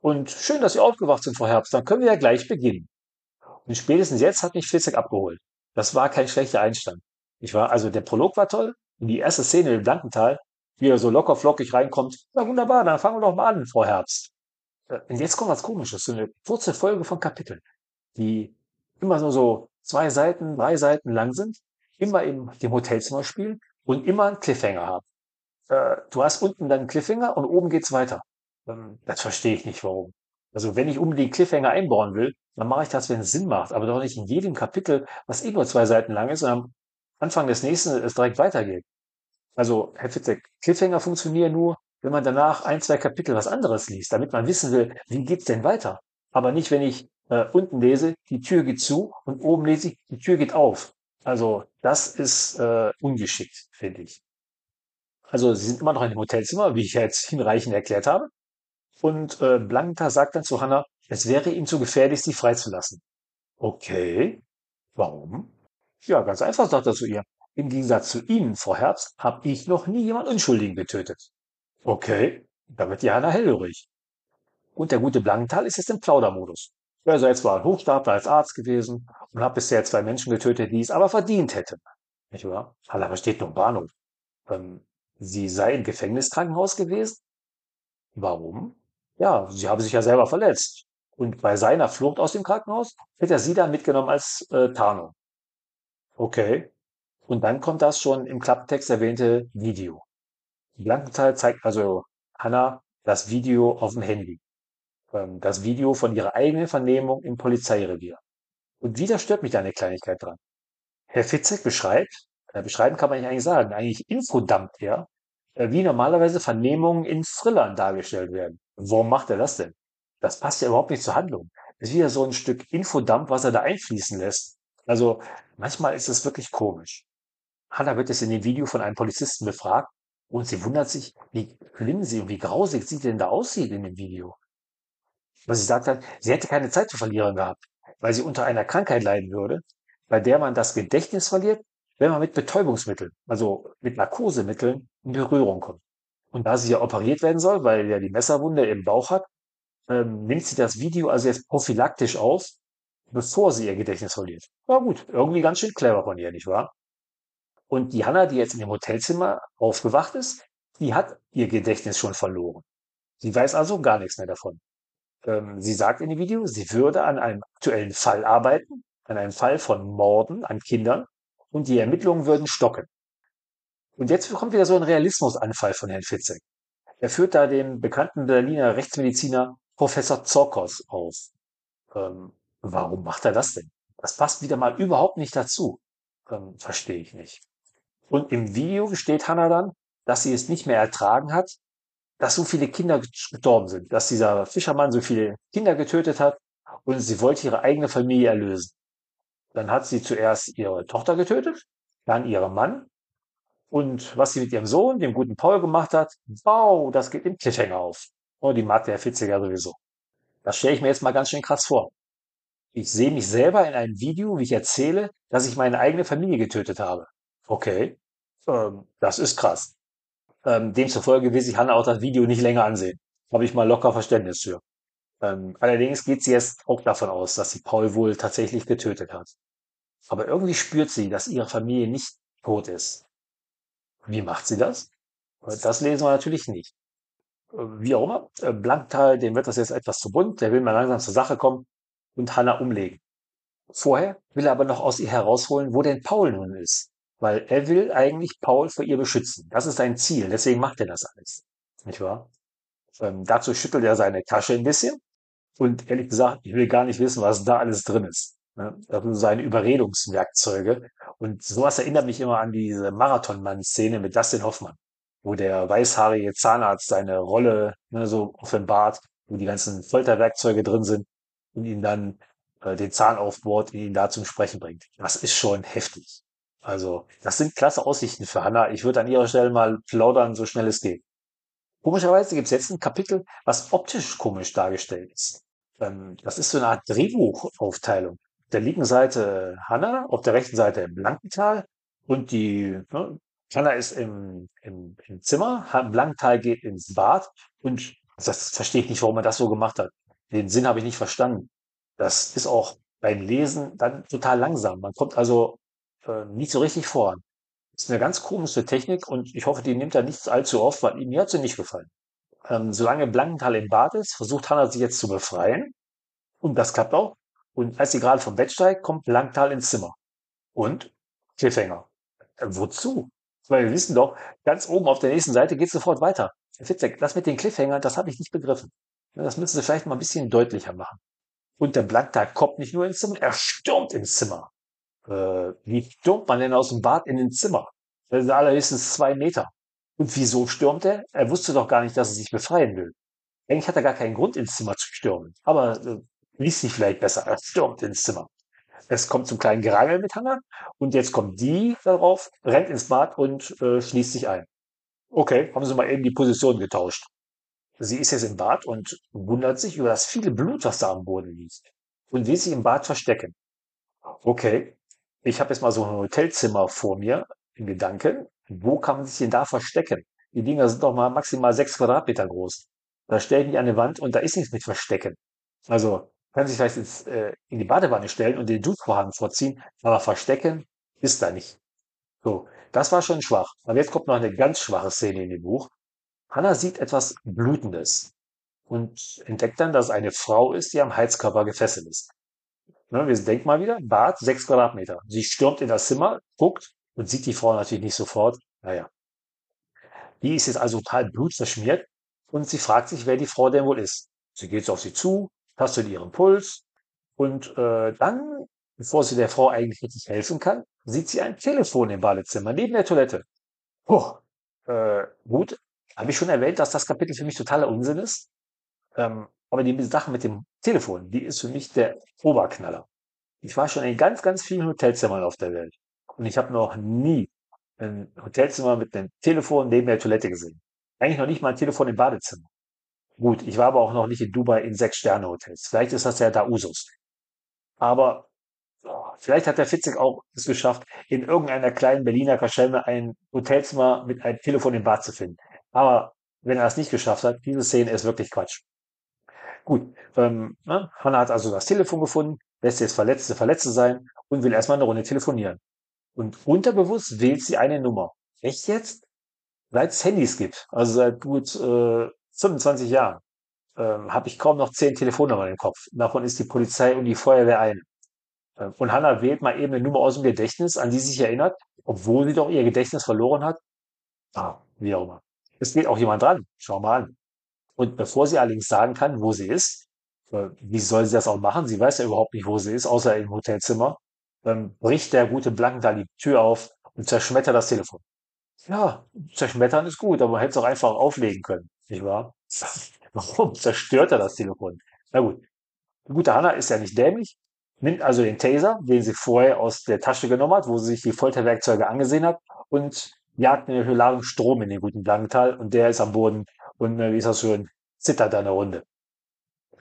und schön, dass Sie aufgewacht sind, Frau Herbst. Dann können wir ja gleich beginnen. Und spätestens jetzt hat mich Fitzek abgeholt. Das war kein schlechter Einstand. Ich war, also der Prolog war toll. Und die erste Szene im Blankenthal, wie er so locker flockig reinkommt. Na wunderbar, dann fangen wir doch mal an, Frau Herbst. Äh, und jetzt kommt was Komisches, so eine kurze Folge von Kapiteln, die immer nur so zwei Seiten, drei Seiten lang sind, immer in dem Hotelzimmer spielen und immer einen Cliffhanger haben. Äh, du hast unten dann einen Cliffhanger und oben geht's weiter. Ähm, das verstehe ich nicht, warum. Also wenn ich unbedingt Cliffhanger einbauen will, dann mache ich das, wenn es Sinn macht, aber doch nicht in jedem Kapitel, was eh nur zwei Seiten lang ist und am Anfang des nächsten es direkt weitergeht. Also, Herr Fitzek, Cliffhanger funktionieren nur, wenn man danach ein, zwei Kapitel was anderes liest, damit man wissen will, wie geht's denn weiter. Aber nicht, wenn ich äh, unten lese, die Tür geht zu und oben lese ich, die Tür geht auf. Also das ist äh, ungeschickt, finde ich. Also sie sind immer noch in dem Hotelzimmer, wie ich jetzt hinreichend erklärt habe. Und äh, Blanca sagt dann zu Hannah, es wäre ihm zu gefährlich, sie freizulassen. Okay, warum? Ja, ganz einfach, sagt er zu ihr. Im Gegensatz zu Ihnen, Frau Herbst, habe ich noch nie jemand Unschuldigen getötet. Okay, da wird Hanna hellhörig. Und der gute Blankenthal ist jetzt im Plaudermodus. Er sei zwar ein Hochstapler als Arzt gewesen und hat bisher zwei Menschen getötet, die es aber verdient hätten. Nicht wahr? Halle steht nur im Bahnhof. Ähm, sie sei im Gefängniskrankenhaus gewesen? Warum? Ja, sie habe sich ja selber verletzt. Und bei seiner Flucht aus dem Krankenhaus hätte er sie dann mitgenommen als äh, Tarnung. Okay. Und dann kommt das schon im Klapptext erwähnte Video. Blankenthal zeigt also Hanna das Video auf dem Handy. Ähm, das Video von ihrer eigenen Vernehmung im Polizeirevier. Und wieder stört mich da eine Kleinigkeit dran. Herr Fitzek beschreibt, äh, beschreiben kann man nicht eigentlich sagen, eigentlich infodumpt er, äh, wie normalerweise Vernehmungen in Thrillern dargestellt werden. Warum macht er das denn? Das passt ja überhaupt nicht zur Handlung. Das ist wieder so ein Stück Infodump, was er da einfließen lässt. Also manchmal ist es wirklich komisch. Hanna wird jetzt in dem Video von einem Polizisten befragt und sie wundert sich, wie schlimm sie und wie grausig sie denn da aussieht in dem Video. Was sie sagt hat, sie hätte keine Zeit zu verlieren gehabt, weil sie unter einer Krankheit leiden würde, bei der man das Gedächtnis verliert, wenn man mit Betäubungsmitteln, also mit Narkosemitteln, in Berührung kommt. Und da sie ja operiert werden soll, weil ja die Messerwunde im Bauch hat, ähm, nimmt sie das Video also jetzt prophylaktisch auf, bevor sie ihr Gedächtnis verliert. War gut, irgendwie ganz schön clever von ihr, nicht wahr? Und die Hanna, die jetzt in dem Hotelzimmer aufgewacht ist, die hat ihr Gedächtnis schon verloren. Sie weiß also gar nichts mehr davon. Ähm, sie sagt in dem Video, sie würde an einem aktuellen Fall arbeiten, an einem Fall von Morden an Kindern und die Ermittlungen würden stocken. Und jetzt kommt wieder so ein Realismusanfall von Herrn Fitzek. Er führt da den bekannten Berliner Rechtsmediziner Professor Zorkos auf. Ähm, warum macht er das denn? Das passt wieder mal überhaupt nicht dazu. Ähm, verstehe ich nicht. Und im Video gesteht Hannah dann, dass sie es nicht mehr ertragen hat, dass so viele Kinder gestorben sind, dass dieser Fischermann so viele Kinder getötet hat und sie wollte ihre eigene Familie erlösen. Dann hat sie zuerst ihre Tochter getötet, dann ihren Mann und was sie mit ihrem Sohn, dem guten Paul, gemacht hat, wow, das geht im Cliffhanger auf. Oh, die mag der Fitziger sowieso. Das stelle ich mir jetzt mal ganz schön krass vor. Ich sehe mich selber in einem Video, wie ich erzähle, dass ich meine eigene Familie getötet habe. Okay, ähm, das ist krass. Ähm, demzufolge will sich Hanna auch das Video nicht länger ansehen. Habe ich mal locker Verständnis für. Ähm, allerdings geht sie jetzt auch davon aus, dass sie Paul wohl tatsächlich getötet hat. Aber irgendwie spürt sie, dass ihre Familie nicht tot ist. Wie macht sie das? Das lesen wir natürlich nicht. Äh, wie auch immer, äh, Blanktal, dem wird das jetzt etwas zu bunt, der will mal langsam zur Sache kommen. und Hannah umlegen. Vorher will er aber noch aus ihr herausholen, wo denn Paul nun ist. Weil er will eigentlich Paul vor ihr beschützen. Das ist sein Ziel, deswegen macht er das alles. Nicht wahr? Ähm, dazu schüttelt er seine Tasche ein bisschen. Und ehrlich gesagt, ich will gar nicht wissen, was da alles drin ist. Ne? Das sind seine Überredungswerkzeuge. Und sowas erinnert mich immer an diese Marathonmann-Szene mit Dustin Hoffmann, wo der weißhaarige Zahnarzt seine Rolle ne, so offenbart, wo die ganzen Folterwerkzeuge drin sind und ihn dann äh, den Zahn aufbohrt, ihn da zum Sprechen bringt. Das ist schon heftig. Also, das sind klasse Aussichten für Hannah. Ich würde an ihrer Stelle mal plaudern, so schnell es geht. Komischerweise gibt es jetzt ein Kapitel, was optisch komisch dargestellt ist. Ähm, das ist so eine Art Drehbuchaufteilung. Auf der linken Seite Hannah, auf der rechten Seite Blankenthal und die ne, Hannah ist im, im, im Zimmer, Blankenthal geht ins Bad und das verstehe ich nicht, warum man das so gemacht hat. Den Sinn habe ich nicht verstanden. Das ist auch beim Lesen dann total langsam. Man kommt also äh, nicht so richtig voran. Ist eine ganz komische Technik und ich hoffe, die nimmt er nicht allzu oft, weil mir hat sie nicht gefallen. Ähm, solange Blankenthal im Bad ist, versucht Hannah sich jetzt zu befreien. Und das klappt auch. Und als sie gerade vom Bett steigt, kommt Blankenthal ins Zimmer. Und Cliffhanger. Äh, wozu? Weil wir wissen doch, ganz oben auf der nächsten Seite geht sofort weiter. Fitzek, das mit den Cliffhangern, das habe ich nicht begriffen. Das müssen sie vielleicht mal ein bisschen deutlicher machen. Und der Blankenthal kommt nicht nur ins Zimmer, er stürmt ins Zimmer. Äh, wie stürmt man denn aus dem Bad in den Zimmer? Das ist allerhöchstens zwei Meter. Und wieso stürmt er? Er wusste doch gar nicht, dass er sich befreien will. Eigentlich hat er gar keinen Grund, ins Zimmer zu stürmen. Aber äh, liest sich vielleicht besser. Er stürmt ins Zimmer. Es kommt zum kleinen Gerangel mit Hannah und jetzt kommt die darauf, rennt ins Bad und äh, schließt sich ein. Okay, haben sie mal eben die Position getauscht. Sie ist jetzt im Bad und wundert sich über das viele Blut, was da am Boden liegt und will sich im Bad verstecken. Okay, ich habe jetzt mal so ein Hotelzimmer vor mir in Gedanken wo kann man sich denn da verstecken? Die Dinger sind doch mal maximal sechs Quadratmeter groß. Da stelle ich mich an die Wand und da ist nichts mit Verstecken. Also kann sich vielleicht ins, äh, in die Badewanne stellen und den Duschvorhang vorziehen, aber verstecken ist da nicht. So, das war schon schwach. Aber jetzt kommt noch eine ganz schwache Szene in dem Buch. Hannah sieht etwas Blutendes und entdeckt dann, dass es eine Frau ist, die am Heizkörper gefesselt ist. Ne, wir denken mal wieder, Bad, sechs Quadratmeter. Sie stürmt in das Zimmer, guckt, und sieht die Frau natürlich nicht sofort. Naja. Die ist jetzt also total blutverschmiert und sie fragt sich, wer die Frau denn wohl ist. Sie geht auf sie zu, tastet ihren Puls und äh, dann, bevor sie der Frau eigentlich richtig helfen kann, sieht sie ein Telefon im Badezimmer neben der Toilette. Oh, äh, gut, habe ich schon erwähnt, dass das Kapitel für mich totaler Unsinn ist. Ähm, aber die Sache mit dem Telefon, die ist für mich der Oberknaller. Ich war schon in ganz, ganz vielen Hotelzimmern auf der Welt. Und ich habe noch nie ein Hotelzimmer mit einem Telefon neben der Toilette gesehen. Eigentlich noch nicht mal ein Telefon im Badezimmer. Gut, ich war aber auch noch nicht in Dubai in Sechs-Sterne-Hotels. Vielleicht ist das ja da Usus. Aber oh, vielleicht hat der Fitzek auch es geschafft, in irgendeiner kleinen Berliner Kaschemme ein Hotelzimmer mit einem Telefon im Bad zu finden. Aber wenn er das nicht geschafft hat, diese Szene ist wirklich Quatsch. Gut, ähm, ne? Hanna hat also das Telefon gefunden, lässt jetzt Verletzte Verletzte sein und will erstmal eine Runde telefonieren. Und unterbewusst wählt sie eine Nummer. Echt jetzt? Seit es Handys gibt, also seit gut äh, 25 Jahren, ähm, habe ich kaum noch zehn Telefonnummern im Kopf. Davon ist die Polizei und die Feuerwehr eine. Ähm, und Hannah wählt mal eben eine Nummer aus dem Gedächtnis, an die sie sich erinnert, obwohl sie doch ihr Gedächtnis verloren hat. Ah, wie auch immer. Es geht auch jemand dran. Schau mal an. Und bevor sie allerdings sagen kann, wo sie ist, äh, wie soll sie das auch machen? Sie weiß ja überhaupt nicht, wo sie ist, außer im Hotelzimmer ähm, bricht der gute Blankenthal die Tür auf und zerschmettert das Telefon. Ja, zerschmettern ist gut, aber man hätte es auch einfach auflegen können, nicht wahr? Warum zerstört er das Telefon? Na gut. Die gute Hanna ist ja nicht dämlich, nimmt also den Taser, den sie vorher aus der Tasche genommen hat, wo sie sich die Folterwerkzeuge angesehen hat, und jagt eine Ladung Strom in den guten Blankenthal und der ist am Boden und, äh, wie ist das schön, zittert da eine Runde.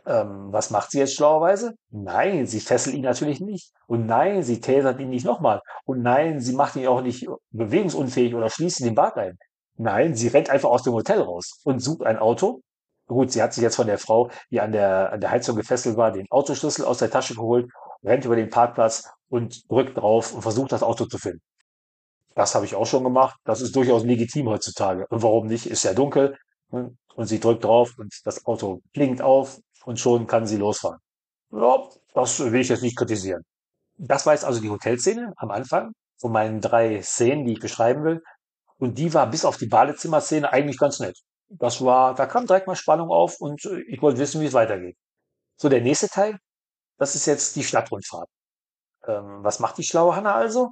Ähm, was macht sie jetzt schlauerweise? Nein, sie fesselt ihn natürlich nicht. Und nein, sie tasert ihn nicht nochmal. Und nein, sie macht ihn auch nicht bewegungsunfähig oder schließt ihn den Bad ein. Nein, sie rennt einfach aus dem Hotel raus und sucht ein Auto. Gut, sie hat sich jetzt von der Frau, die an der, an der Heizung gefesselt war, den Autoschlüssel aus der Tasche geholt, rennt über den Parkplatz und drückt drauf und versucht das Auto zu finden. Das habe ich auch schon gemacht. Das ist durchaus legitim heutzutage. Und warum nicht? Ist ja dunkel. Und sie drückt drauf und das Auto blinkt auf und schon kann sie losfahren. Ja, das will ich jetzt nicht kritisieren. Das war jetzt also die Hotelszene am Anfang von meinen drei Szenen, die ich beschreiben will. Und die war bis auf die Badezimmerszene eigentlich ganz nett. Das war, da kam direkt mal Spannung auf und äh, ich wollte wissen, wie es weitergeht. So, der nächste Teil, das ist jetzt die Stadtrundfahrt. Ähm, was macht die schlaue Hanna also?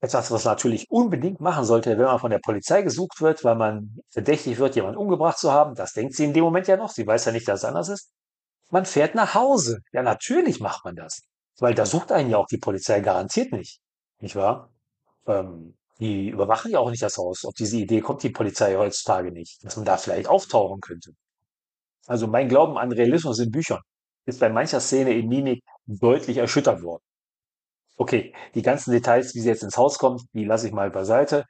Etwas, was natürlich unbedingt machen sollte, wenn man von der Polizei gesucht wird, weil man verdächtig wird, jemanden umgebracht zu haben. Das denkt sie in dem Moment ja noch. Sie weiß ja nicht, dass es anders ist. Man fährt nach Hause. Ja, natürlich macht man das. Weil da sucht einen ja auch die Polizei garantiert nicht. Nicht wahr? Ähm, die überwachen ja auch nicht das Haus. Auf diese Idee kommt die Polizei heutzutage nicht, dass man da vielleicht auftauchen könnte. Also mein Glauben an Realismus in Büchern ist bei mancher Szene in Mimik deutlich erschüttert worden. Okay, die ganzen Details, wie sie jetzt ins Haus kommt, die lasse ich mal beiseite.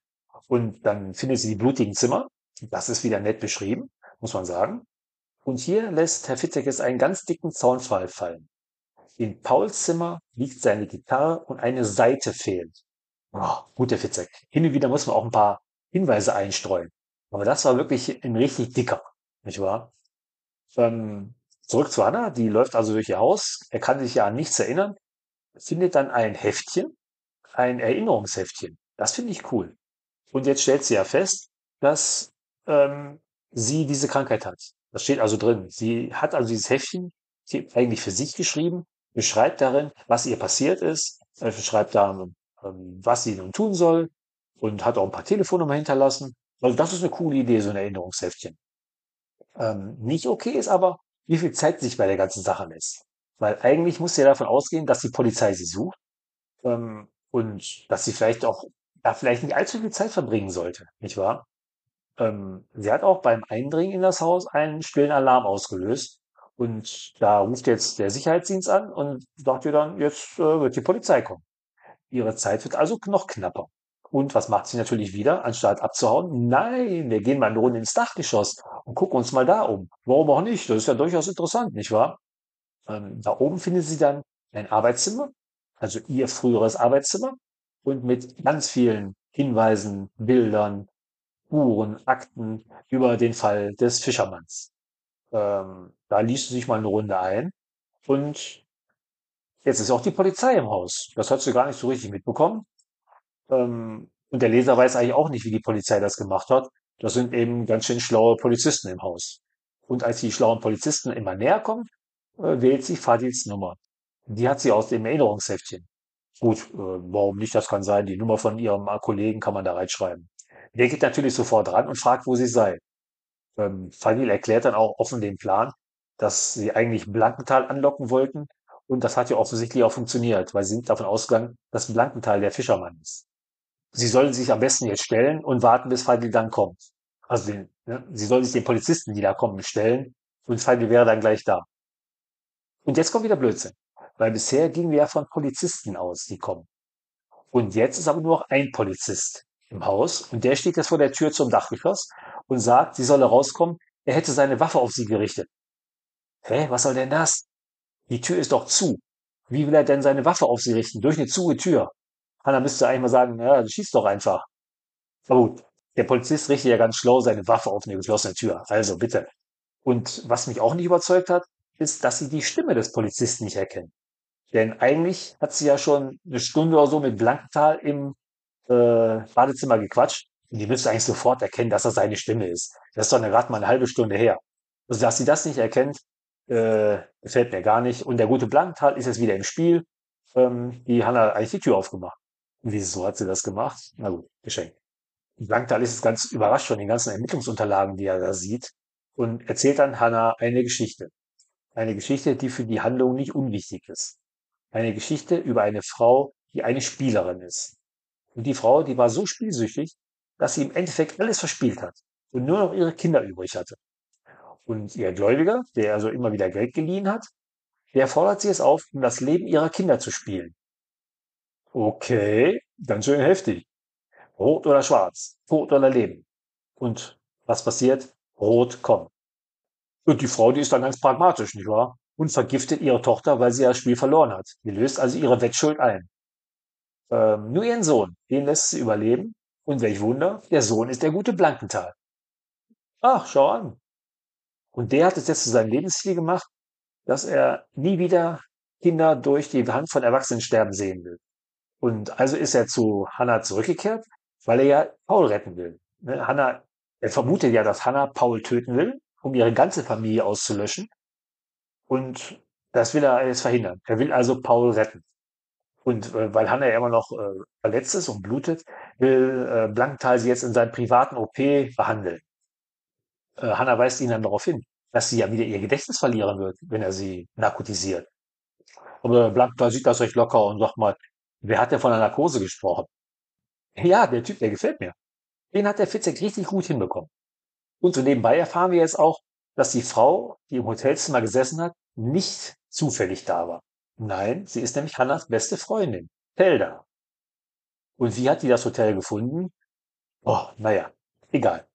Und dann findet sie die blutigen Zimmer. Das ist wieder nett beschrieben, muss man sagen. Und hier lässt Herr Fitzekes einen ganz dicken Zaunfall fallen. In Pauls Zimmer liegt seine Gitarre und eine Seite fehlt. Oh, gut, Herr Fitzek. Hin und wieder muss man auch ein paar Hinweise einstreuen. Aber das war wirklich ein richtig dicker, nicht wahr? Ähm, zurück zu Anna, die läuft also durch ihr Haus. Er kann sich ja an nichts erinnern, findet dann ein Heftchen, ein Erinnerungsheftchen. Das finde ich cool. Und jetzt stellt sie ja fest, dass ähm, sie diese Krankheit hat. Das steht also drin. Sie hat also dieses Heftchen eigentlich für sich geschrieben, beschreibt darin, was ihr passiert ist, äh, beschreibt da, ähm, was sie nun tun soll und hat auch ein paar Telefonnummern hinterlassen. Also das ist eine coole Idee, so ein Erinnerungsheftchen. Ähm, nicht okay ist aber, wie viel Zeit sich bei der ganzen Sache lässt. Weil eigentlich muss sie ja davon ausgehen, dass die Polizei sie sucht ähm, und dass sie vielleicht auch da vielleicht nicht allzu viel Zeit verbringen sollte, nicht wahr? Ähm, sie hat auch beim Eindringen in das Haus einen stillen Alarm ausgelöst. Und da ruft jetzt der Sicherheitsdienst an und sagt ihr dann, jetzt äh, wird die Polizei kommen. Ihre Zeit wird also noch knapper. Und was macht sie natürlich wieder, anstatt abzuhauen? Nein, wir gehen mal eine Runde ins Dachgeschoss und gucken uns mal da um. Warum auch nicht? Das ist ja durchaus interessant, nicht wahr? Ähm, da oben findet sie dann ein Arbeitszimmer, also ihr früheres Arbeitszimmer und mit ganz vielen Hinweisen, Bildern, Spuren, Akten über den Fall des Fischermanns. Ähm, da liest sie sich mal eine Runde ein und jetzt ist auch die Polizei im Haus. Das hat sie gar nicht so richtig mitbekommen. Ähm, und der Leser weiß eigentlich auch nicht, wie die Polizei das gemacht hat. Das sind eben ganz schön schlaue Polizisten im Haus. Und als die schlauen Polizisten immer näher kommen, wählt sie Fadils Nummer. Die hat sie aus dem Erinnerungsheftchen. Gut, äh, warum nicht? Das kann sein. Die Nummer von ihrem Kollegen kann man da reinschreiben. Der geht natürlich sofort ran und fragt, wo sie sei. Ähm, Fadil erklärt dann auch offen den Plan, dass sie eigentlich Blankenthal anlocken wollten. Und das hat ja offensichtlich auch funktioniert, weil sie sind davon ausgegangen, dass Blankenthal der Fischermann ist. Sie sollen sich am besten jetzt stellen und warten, bis Fadil dann kommt. Also den, ne, sie sollen sich den Polizisten, die da kommen, stellen und Fadil wäre dann gleich da. Und jetzt kommt wieder Blödsinn. Weil bisher gingen wir ja von Polizisten aus, die kommen. Und jetzt ist aber nur noch ein Polizist im Haus und der steht jetzt vor der Tür zum Dachgeschoss und sagt, sie solle rauskommen, er hätte seine Waffe auf sie gerichtet. Hä, was soll denn das? Die Tür ist doch zu. Wie will er denn seine Waffe auf sie richten? Durch eine zuge Tür. Hanna müsste eigentlich mal sagen, ja, schieß doch einfach. Aber gut, der Polizist richtet ja ganz schlau seine Waffe auf eine geschlossene Tür. Also bitte. Und was mich auch nicht überzeugt hat, ist, dass sie die Stimme des Polizisten nicht erkennt. Denn eigentlich hat sie ja schon eine Stunde oder so mit Blankenthal im äh, Badezimmer gequatscht. Und die müsste eigentlich sofort erkennen, dass das seine Stimme ist. Das ist doch gerade mal eine halbe Stunde her. Also, dass sie das nicht erkennt, äh, gefällt mir gar nicht. Und der gute Blankenthal ist jetzt wieder im Spiel. Ähm, die Hanna hat eigentlich die Tür aufgemacht. Und wieso hat sie das gemacht? Na gut, Geschenk. Blankenthal ist jetzt ganz überrascht von den ganzen Ermittlungsunterlagen, die er da sieht. Und erzählt dann Hanna eine Geschichte. Eine Geschichte, die für die Handlung nicht unwichtig ist. Eine Geschichte über eine Frau, die eine Spielerin ist. Und die Frau, die war so spielsüchtig, dass sie im Endeffekt alles verspielt hat und nur noch ihre Kinder übrig hatte. Und ihr Gläubiger, der also immer wieder Geld geliehen hat, der fordert sie es auf, um das Leben ihrer Kinder zu spielen. Okay, ganz schön heftig. Rot oder schwarz, Tod oder Leben. Und was passiert? Rot kommt. Und die Frau, die ist dann ganz pragmatisch, nicht wahr? Und vergiftet ihre Tochter, weil sie das Spiel verloren hat. Die löst also ihre Wettschuld ein. Ähm, nur ihren Sohn, den lässt sie überleben. Und welch Wunder, der Sohn ist der gute Blankenthal. Ach, schau an. Und der hat es jetzt zu seinem Lebensziel gemacht, dass er nie wieder Kinder durch die Hand von Erwachsenen sterben sehen will. Und also ist er zu Hannah zurückgekehrt, weil er ja Paul retten will. Ne? Hannah, er vermutet ja, dass Hannah Paul töten will, um ihre ganze Familie auszulöschen. Und das will er jetzt verhindern. Er will also Paul retten. Und äh, weil Hannah ja immer noch äh, verletzt ist und blutet, will äh, Blankenthal sie jetzt in seinem privaten OP behandeln. Äh, Hannah weist ihn dann darauf hin, dass sie ja wieder ihr Gedächtnis verlieren wird, wenn er sie narkotisiert. Aber Blankenthal sieht das recht locker und sagt mal, wer hat denn von einer Narkose gesprochen? Ja, der Typ, der gefällt mir. Den hat der Fitzek richtig gut hinbekommen. Und so nebenbei erfahren wir jetzt auch, dass die Frau, die im Hotelzimmer gesessen hat, nicht zufällig da war. Nein, sie ist nämlich Hannas beste Freundin, Felda. Und wie hat die das Hotel gefunden? Oh, naja, egal.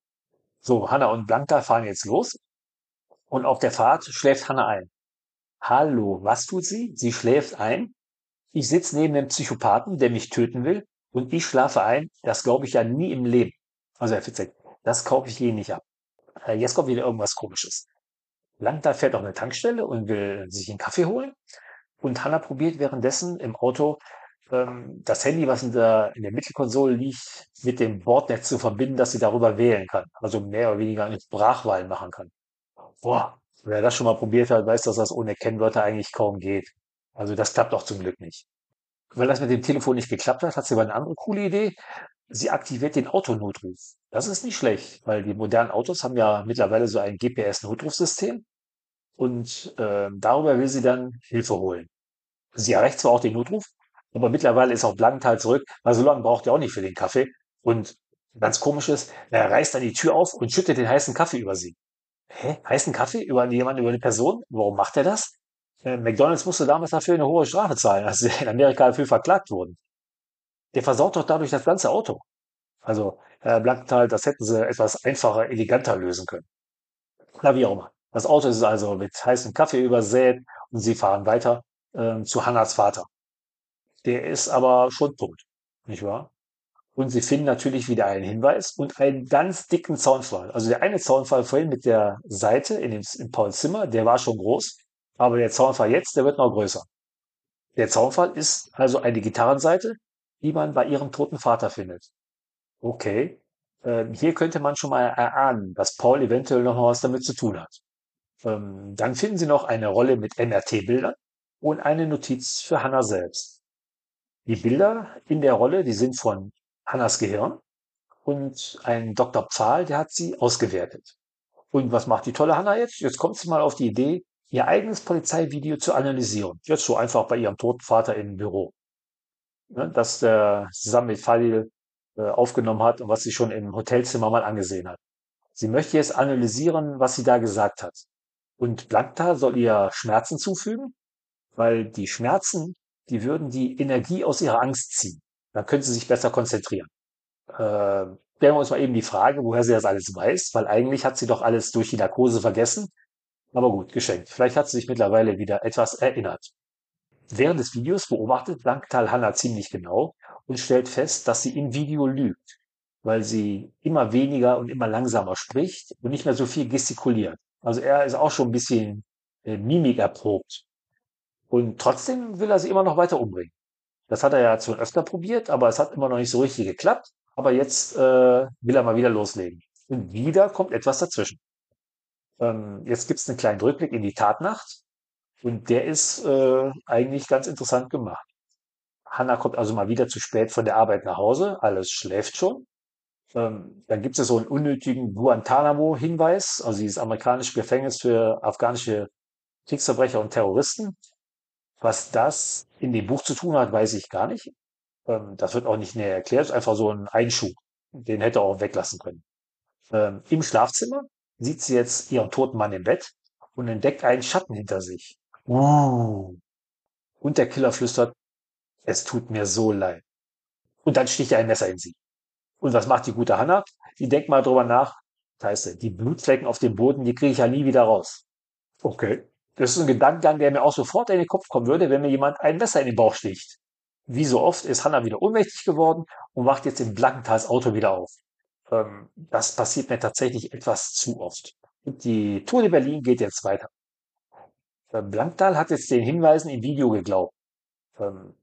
So, Hanna und Blanca fahren jetzt los. Und auf der Fahrt schläft Hanna ein. Hallo, was tut sie? Sie schläft ein? Ich sitze neben dem Psychopathen, der mich töten will, und ich schlafe ein. Das glaube ich ja nie im Leben. Also Herr Fitzek, das kaufe ich Ihnen nicht ab. Äh, jetzt kommt wieder irgendwas Komisches. Blanca fährt auf eine Tankstelle und will sich einen Kaffee holen. Und Hanna probiert währenddessen im Auto ähm, das Handy, was in der, in der Mittelkonsole liegt, mit dem Bordnetz zu verbinden, dass sie darüber wählen kann. Also mehr oder weniger eine Sprachwahl machen kann. Boah, wer das schon mal probiert hat, weiß, dass das ohne Kennwörter eigentlich kaum geht. Also das klappt auch zum Glück nicht. Weil das mit dem Telefon nicht geklappt hat, hat sie aber eine andere coole Idee. Sie aktiviert den Autonotruf. Das ist nicht schlecht, weil die modernen Autos haben ja mittlerweile so ein GPS-Notrufsystem. Und äh, darüber will sie dann Hilfe holen. Sie erreicht zwar auch den Notruf, aber mittlerweile ist auch Blankenthal zurück, weil so lange braucht er auch nicht für den Kaffee. Und ganz komisch ist, er reißt dann die Tür auf und schüttet den heißen Kaffee über sie. Hä? Heißen Kaffee über jemanden, über eine Person? Warum macht er das? Äh, McDonalds musste damals dafür eine hohe Strafe zahlen, als sie in Amerika dafür verklagt wurden. Der versaut doch dadurch das ganze Auto. Also, Herr Blankenthal, das hätten sie etwas einfacher, eleganter lösen können. Na, wie auch immer. Das Auto ist also mit heißem Kaffee übersät und sie fahren weiter äh, zu Hannas Vater. Der ist aber schon tot, nicht wahr? Und sie finden natürlich wieder einen Hinweis und einen ganz dicken Zaunfall. Also der eine Zaunfall vorhin mit der Seite in dem, in Pauls Zimmer, der war schon groß, aber der Zaunfall jetzt, der wird noch größer. Der Zaunfall ist also eine Gitarrenseite, die man bei ihrem toten Vater findet. Okay, ähm, hier könnte man schon mal erahnen, dass Paul eventuell noch was damit zu tun hat. Ähm, dann finden sie noch eine Rolle mit MRT-Bildern und eine Notiz für Hannah selbst. Die Bilder in der Rolle, die sind von Hannas Gehirn und ein Dr. Pfahl, der hat sie ausgewertet. Und was macht die tolle Hanna jetzt? Jetzt kommt sie mal auf die Idee, ihr eigenes Polizeivideo zu analysieren. Jetzt so einfach bei ihrem toten Vater im Büro. Ne, das der zusammen mit Fadil äh, aufgenommen hat und was sie schon im Hotelzimmer mal angesehen hat. Sie möchte jetzt analysieren, was sie da gesagt hat. Und Blankta soll ihr Schmerzen zufügen, weil die Schmerzen die würden die Energie aus ihrer Angst ziehen. Dann könnte sie sich besser konzentrieren. Äh, stellen wir uns mal eben die Frage, woher sie das alles weiß, weil eigentlich hat sie doch alles durch die Narkose vergessen. Aber gut, geschenkt. Vielleicht hat sie sich mittlerweile wieder etwas erinnert. Während des Videos beobachtet Blanktal Hanna ziemlich genau und stellt fest, dass sie im Video lügt, weil sie immer weniger und immer langsamer spricht und nicht mehr so viel gestikuliert. Also er ist auch schon ein bisschen äh, Mimik erprobt. Und trotzdem will er sie immer noch weiter umbringen. Das hat er ja schon öfter probiert, aber es hat immer noch nicht so richtig geklappt. Aber jetzt äh, will er mal wieder loslegen. Und wieder kommt etwas dazwischen. Ähm, jetzt gibt es einen kleinen Rückblick in die Tatnacht. Und der ist äh, eigentlich ganz interessant gemacht. Hannah kommt also mal wieder zu spät von der Arbeit nach Hause. Alles schläft schon. Ähm, dann gibt es so einen unnötigen Guantanamo-Hinweis, also dieses amerikanische Gefängnis für afghanische Kriegsverbrecher und Terroristen. Was das in dem Buch zu tun hat, weiß ich gar nicht. Ähm, das wird auch nicht näher erklärt. Einfach so ein Einschub. Den hätte er auch weglassen können. Ähm, Im Schlafzimmer sieht sie jetzt ihren toten Mann im Bett und entdeckt einen Schatten hinter sich. Uh. Und der Killer flüstert, es tut mir so leid. Und dann sticht er ein Messer in sie. Und was macht die gute Hanna? Die denkt mal drüber nach. Das heißt, die Blutflecken auf dem Boden, die kriege ich ja nie wieder raus. Okay. Das ist ein Gedankengang, der mir auch sofort in den Kopf kommen würde, wenn mir jemand ein Messer in den Bauch sticht. Wie so oft ist Hannah wieder ohnmächtig geworden und wacht jetzt im Blankentals Auto wieder auf. Ähm, das passiert mir tatsächlich etwas zu oft. Und die Tour de Berlin geht jetzt weiter. Äh, Blanktal hat jetzt den Hinweisen im Video geglaubt, ähm,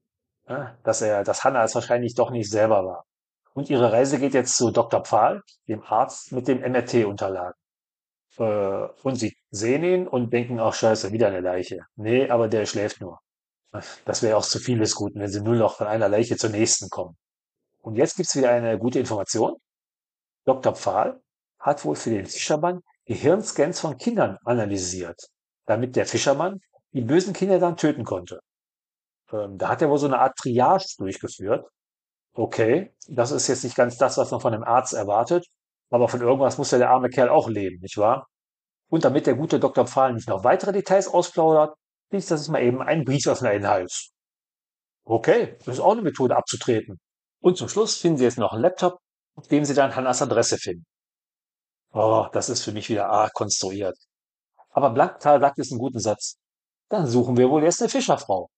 ne, dass er, dass Hanna es wahrscheinlich doch nicht selber war. Und ihre Reise geht jetzt zu Dr. Pfahl, dem Arzt mit dem MRT-Unterlagen. Äh, und sie sehen ihn und denken, ach scheiße, wieder eine Leiche. Nee, aber der schläft nur. Das wäre auch zu viel des Guten, wenn sie nur noch von einer Leiche zur nächsten kommen. Und jetzt gibt's wieder eine gute Information. Dr. Pfahl hat wohl für den Fischermann Gehirnscans von Kindern analysiert, damit der Fischermann die bösen Kinder dann töten konnte. Ähm, da hat er wohl so eine Art Triage durchgeführt. Okay, das ist jetzt nicht ganz das, was man von einem Arzt erwartet, aber von irgendwas muss ja der arme Kerl auch leben, nicht wahr? Und damit der gute Dr. Pfahl nicht noch weitere Details ausplaudert, liest das mal eben ein Brieföffner in den Hals. Okay, das ist auch eine Methode abzutreten. Und zum Schluss finden Sie jetzt noch einen Laptop, auf dem Sie dann Hannas Adresse finden. Oh, das ist für mich wieder arg konstruiert. Aber Blanktal sagt jetzt einen guten Satz. Dann suchen wir wohl jetzt eine Fischerfrau.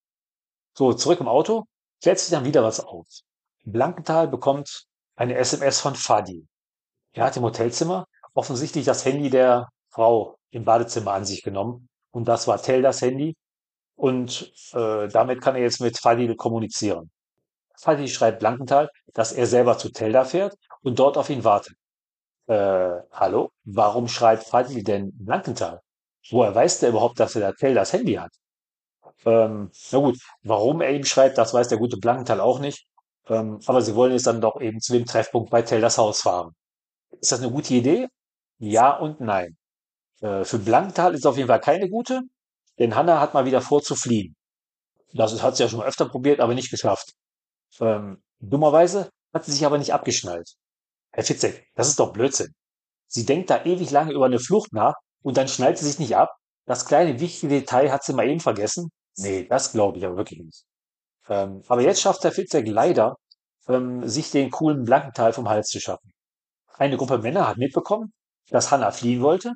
So, zurück im Auto, klärt sich dann wieder was auf. Blankenthal bekommt eine SMS von Fadi. Er hat im Hotelzimmer offensichtlich das Handy der Frau im Badezimmer an sich genommen. Und das war Teldas Handy. Und äh, damit kann er jetzt mit Fadi kommunizieren. Fadi schreibt Blankenthal, dass er selber zu Telda fährt und dort auf ihn wartet. Äh, hallo? Warum schreibt Fadi denn Blankenthal? Woher weiß der überhaupt, dass er da Teldas Handy hat? Ähm, na gut, warum er ihm schreibt, das weiß der gute Blankenthal auch nicht. Ähm, aber sie wollen jetzt dann doch eben zu dem Treffpunkt bei Teldas Haus fahren. Ist das eine gute Idee? Ja und nein. Äh, für Blankenthal ist es auf jeden Fall keine gute, denn Hanna hat mal wieder vor zu fliehen. Das hat sie ja schon öfter probiert, aber nicht geschafft. Ähm, dummerweise hat sie sich aber nicht abgeschnallt. Herr Fitzek, das ist doch Blödsinn. Sie denkt da ewig lange über eine Flucht nach und dann schnallt sie sich nicht ab. Das kleine wichtige Detail hat sie mal eben vergessen. Nee, das glaube ich aber wirklich nicht. Ähm, aber jetzt schafft Herr Fitzek leider, ähm, sich den coolen Blankenteil vom Hals zu schaffen. Eine Gruppe Männer hat mitbekommen, dass Hanna fliehen wollte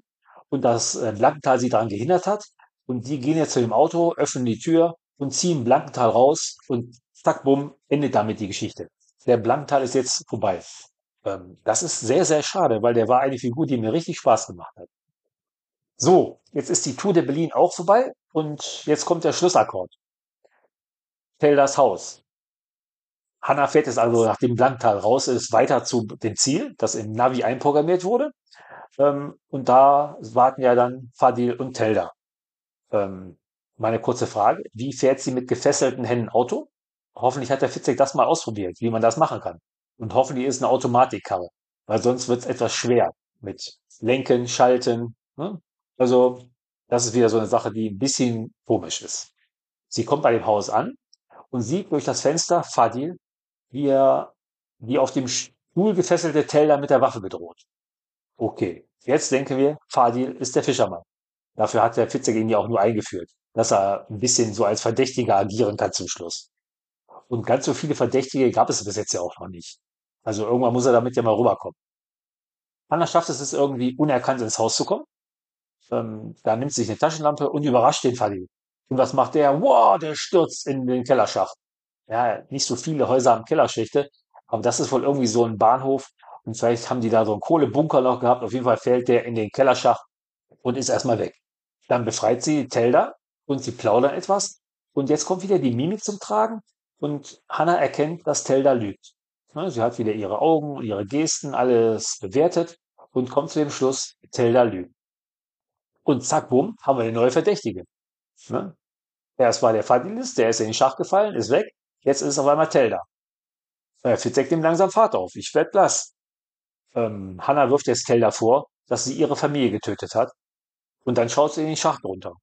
und dass äh, Blankenthal sie daran gehindert hat. Und die gehen jetzt zu dem Auto, öffnen die Tür und ziehen Blankenthal raus und zack, bumm, endet damit die Geschichte. Der Blankenthal ist jetzt vorbei. Ähm, das ist sehr, sehr schade, weil der war eine Figur, die mir richtig Spaß gemacht hat. So, jetzt ist die Tour de Berlin auch vorbei und jetzt kommt der Schlussakkord. Felders Haus. Hanna fährt jetzt also nach dem Blanktal raus, ist weiter zu dem Ziel, das im Navi einprogrammiert wurde. Ähm, und da warten ja dann Fadil und Telda. Ähm, meine kurze Frage, wie fährt sie mit gefesselten Händen Auto? Hoffentlich hat der Fitzek das mal ausprobiert, wie man das machen kann. Und hoffentlich ist eine Automatikkarre, weil sonst wird es etwas schwer mit Lenken, Schalten. Ne? Also das ist wieder so eine Sache, die ein bisschen komisch ist. Sie kommt bei dem Haus an und sieht durch das Fenster Fadil, wie er die auf dem Stuhl gefesselte Teller mit der Waffe bedroht. Okay, jetzt denken wir, Fadil ist der Fischermann. Dafür hat der Fitzek ihn ja auch nur eingeführt, dass er ein bisschen so als Verdächtiger agieren kann zum Schluss. Und ganz so viele Verdächtige gab es bis jetzt ja auch noch nicht. Also irgendwann muss er damit ja mal rüberkommen. Anna schafft es, es irgendwie unerkannt ins Haus zu kommen. Ähm, da nimmt sich eine Taschenlampe und überrascht den Fadil. Und was macht der? Wow, der stürzt in den Kellerschacht. Ja, nicht so viele Häuser haben Kellerschächte, aber das ist wohl irgendwie so ein Bahnhof. Und vielleicht haben die da so einen Kohlebunker noch gehabt. Auf jeden Fall fällt der in den Kellerschacht und ist erstmal weg. Dann befreit sie Telda und sie plaudern etwas. Und jetzt kommt wieder die Mimik zum Tragen und Hannah erkennt, dass Telda lügt. Ne, sie hat wieder ihre Augen und ihre Gesten, alles bewertet und kommt zu dem Schluss, Telda lügt. Und zack, bumm, haben wir eine neue Verdächtige. Ne? Erst war der Fadilis, der ist in den Schach gefallen, ist weg. Jetzt ist auf einmal Telda. Äh, Fitzek dem langsam Fahrt auf. Ich werd blass. Ähm, Hannah wirft jetzt Telda vor, dass sie ihre Familie getötet hat. Und dann schaut sie in den Schacht runter.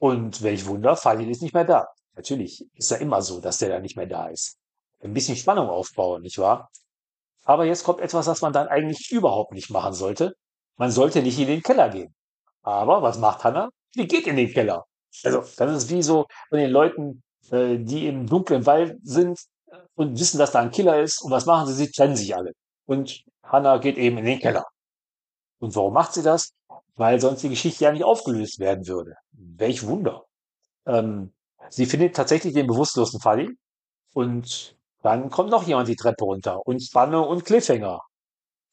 Und welch Wunder, Fadil ist nicht mehr da. Natürlich ist ja immer so, dass der da nicht mehr da ist. Ein bisschen Spannung aufbauen, nicht wahr? Aber jetzt kommt etwas, was man dann eigentlich überhaupt nicht machen sollte. Man sollte nicht in den Keller gehen. Aber was macht Hannah? Die geht in den Keller. Also, das ist wie so von den Leuten, äh, die im dunklen Wald sind und wissen, dass da ein Killer ist. Und was machen sie? Sie trennen sich alle. Und Hannah geht eben in den Keller. Und warum macht sie das? Weil sonst die Geschichte ja nicht aufgelöst werden würde. Welch Wunder. Ähm, sie findet tatsächlich den bewusstlosen Fadi und dann kommt noch jemand die Treppe runter und Spanne und Cliffhanger.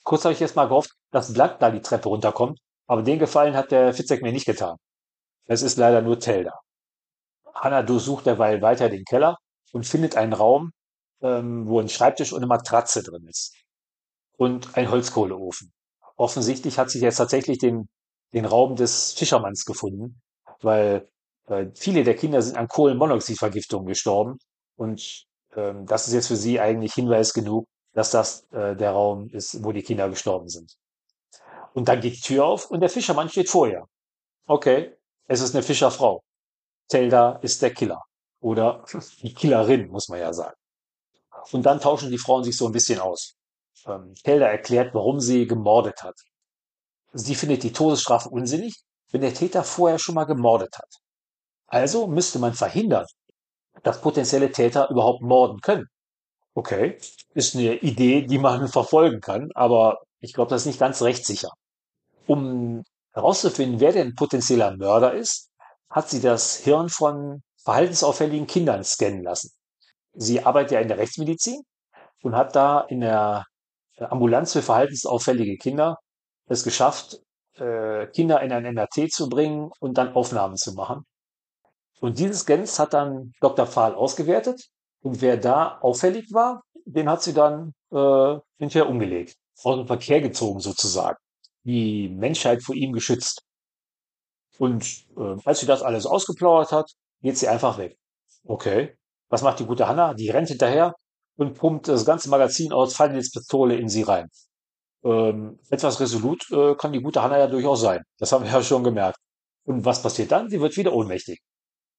Kurz habe ich jetzt mal gehofft, dass Blatt da die Treppe runterkommt, aber den Gefallen hat der Fitzek mir nicht getan. Es ist leider nur Telda. Hannah durchsucht derweil weiter den Keller und findet einen Raum, ähm, wo ein Schreibtisch und eine Matratze drin ist. Und ein Holzkohleofen. Offensichtlich hat sie jetzt tatsächlich den, den Raum des Fischermanns gefunden, weil äh, viele der Kinder sind an Kohlenmonoxidvergiftung gestorben. Und ähm, das ist jetzt für sie eigentlich Hinweis genug, dass das äh, der Raum ist, wo die Kinder gestorben sind. Und dann geht die Tür auf und der Fischermann steht vor ihr. Okay, es ist eine Fischerfrau. Zelda ist der Killer. Oder die Killerin, muss man ja sagen. Und dann tauschen die Frauen sich so ein bisschen aus. Ähm, Zelda erklärt, warum sie gemordet hat. Sie findet die Todesstrafe unsinnig, wenn der Täter vorher schon mal gemordet hat. Also müsste man verhindern, dass potenzielle Täter überhaupt morden können. Okay, ist eine Idee, die man verfolgen kann, aber ich glaube, das ist nicht ganz rechtssicher. Um herauszufinden, wer denn potenzieller Mörder ist, hat sie das Hirn von verhaltensauffälligen Kindern scannen lassen. Sie arbeitet ja in der Rechtsmedizin und hat da in der Ambulanz für verhaltensauffällige Kinder es geschafft, äh, Kinder in ein MRT zu bringen und dann Aufnahmen zu machen. Und diese Scans hat dann Dr. Pfahl ausgewertet und wer da auffällig war, den hat sie dann äh, hinterher umgelegt, aus dem Verkehr gezogen sozusagen, die Menschheit vor ihm geschützt. Und äh, als sie das alles ausgeplaudert hat, geht sie einfach weg. Okay, was macht die gute Hanna? Die rennt hinterher und pumpt das ganze Magazin aus Fallnitz Pistole in sie rein. Ähm, etwas resolut äh, kann die gute Hanna ja durchaus sein. Das haben wir ja schon gemerkt. Und was passiert dann? Sie wird wieder ohnmächtig.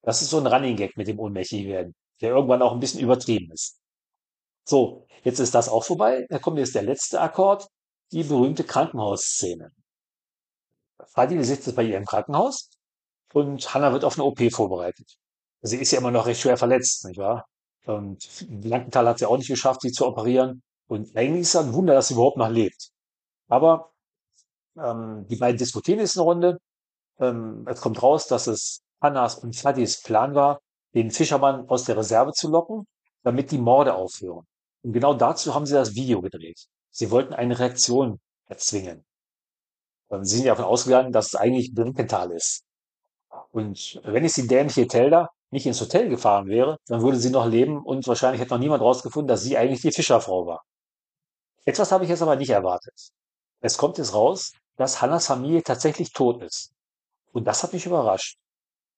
Das ist so ein Running Gag mit dem ohnmächtig werden, der irgendwann auch ein bisschen übertrieben ist. So, jetzt ist das auch vorbei. Da kommt jetzt der letzte Akkord, die berühmte Krankenhausszene. Fadil sitzt jetzt bei ihr im Krankenhaus und Hanna wird auf eine OP vorbereitet. Sie ist ja immer noch recht schwer verletzt, nicht wahr? Und Blankenthal hat ja auch nicht geschafft, sie zu operieren. Und eigentlich ist es ein Wunder, dass sie überhaupt noch lebt. Aber ähm, die beiden diskutieren jetzt eine Runde. Ähm, es kommt raus, dass es Hannas und Fadis Plan war, den Fischermann aus der Reserve zu locken, damit die Morde aufhören. Und genau dazu haben sie das Video gedreht. Sie wollten eine Reaktion erzwingen. Sie sind ja davon ausgegangen, dass es eigentlich Blankenthal ist. Und wenn es die dämliche Telda nicht ins Hotel gefahren wäre, dann würde sie noch leben und wahrscheinlich hätte noch niemand rausgefunden, dass sie eigentlich die Fischerfrau war. Etwas habe ich jetzt aber nicht erwartet. Es kommt jetzt raus, dass Hannas Familie tatsächlich tot ist. Und das hat mich überrascht.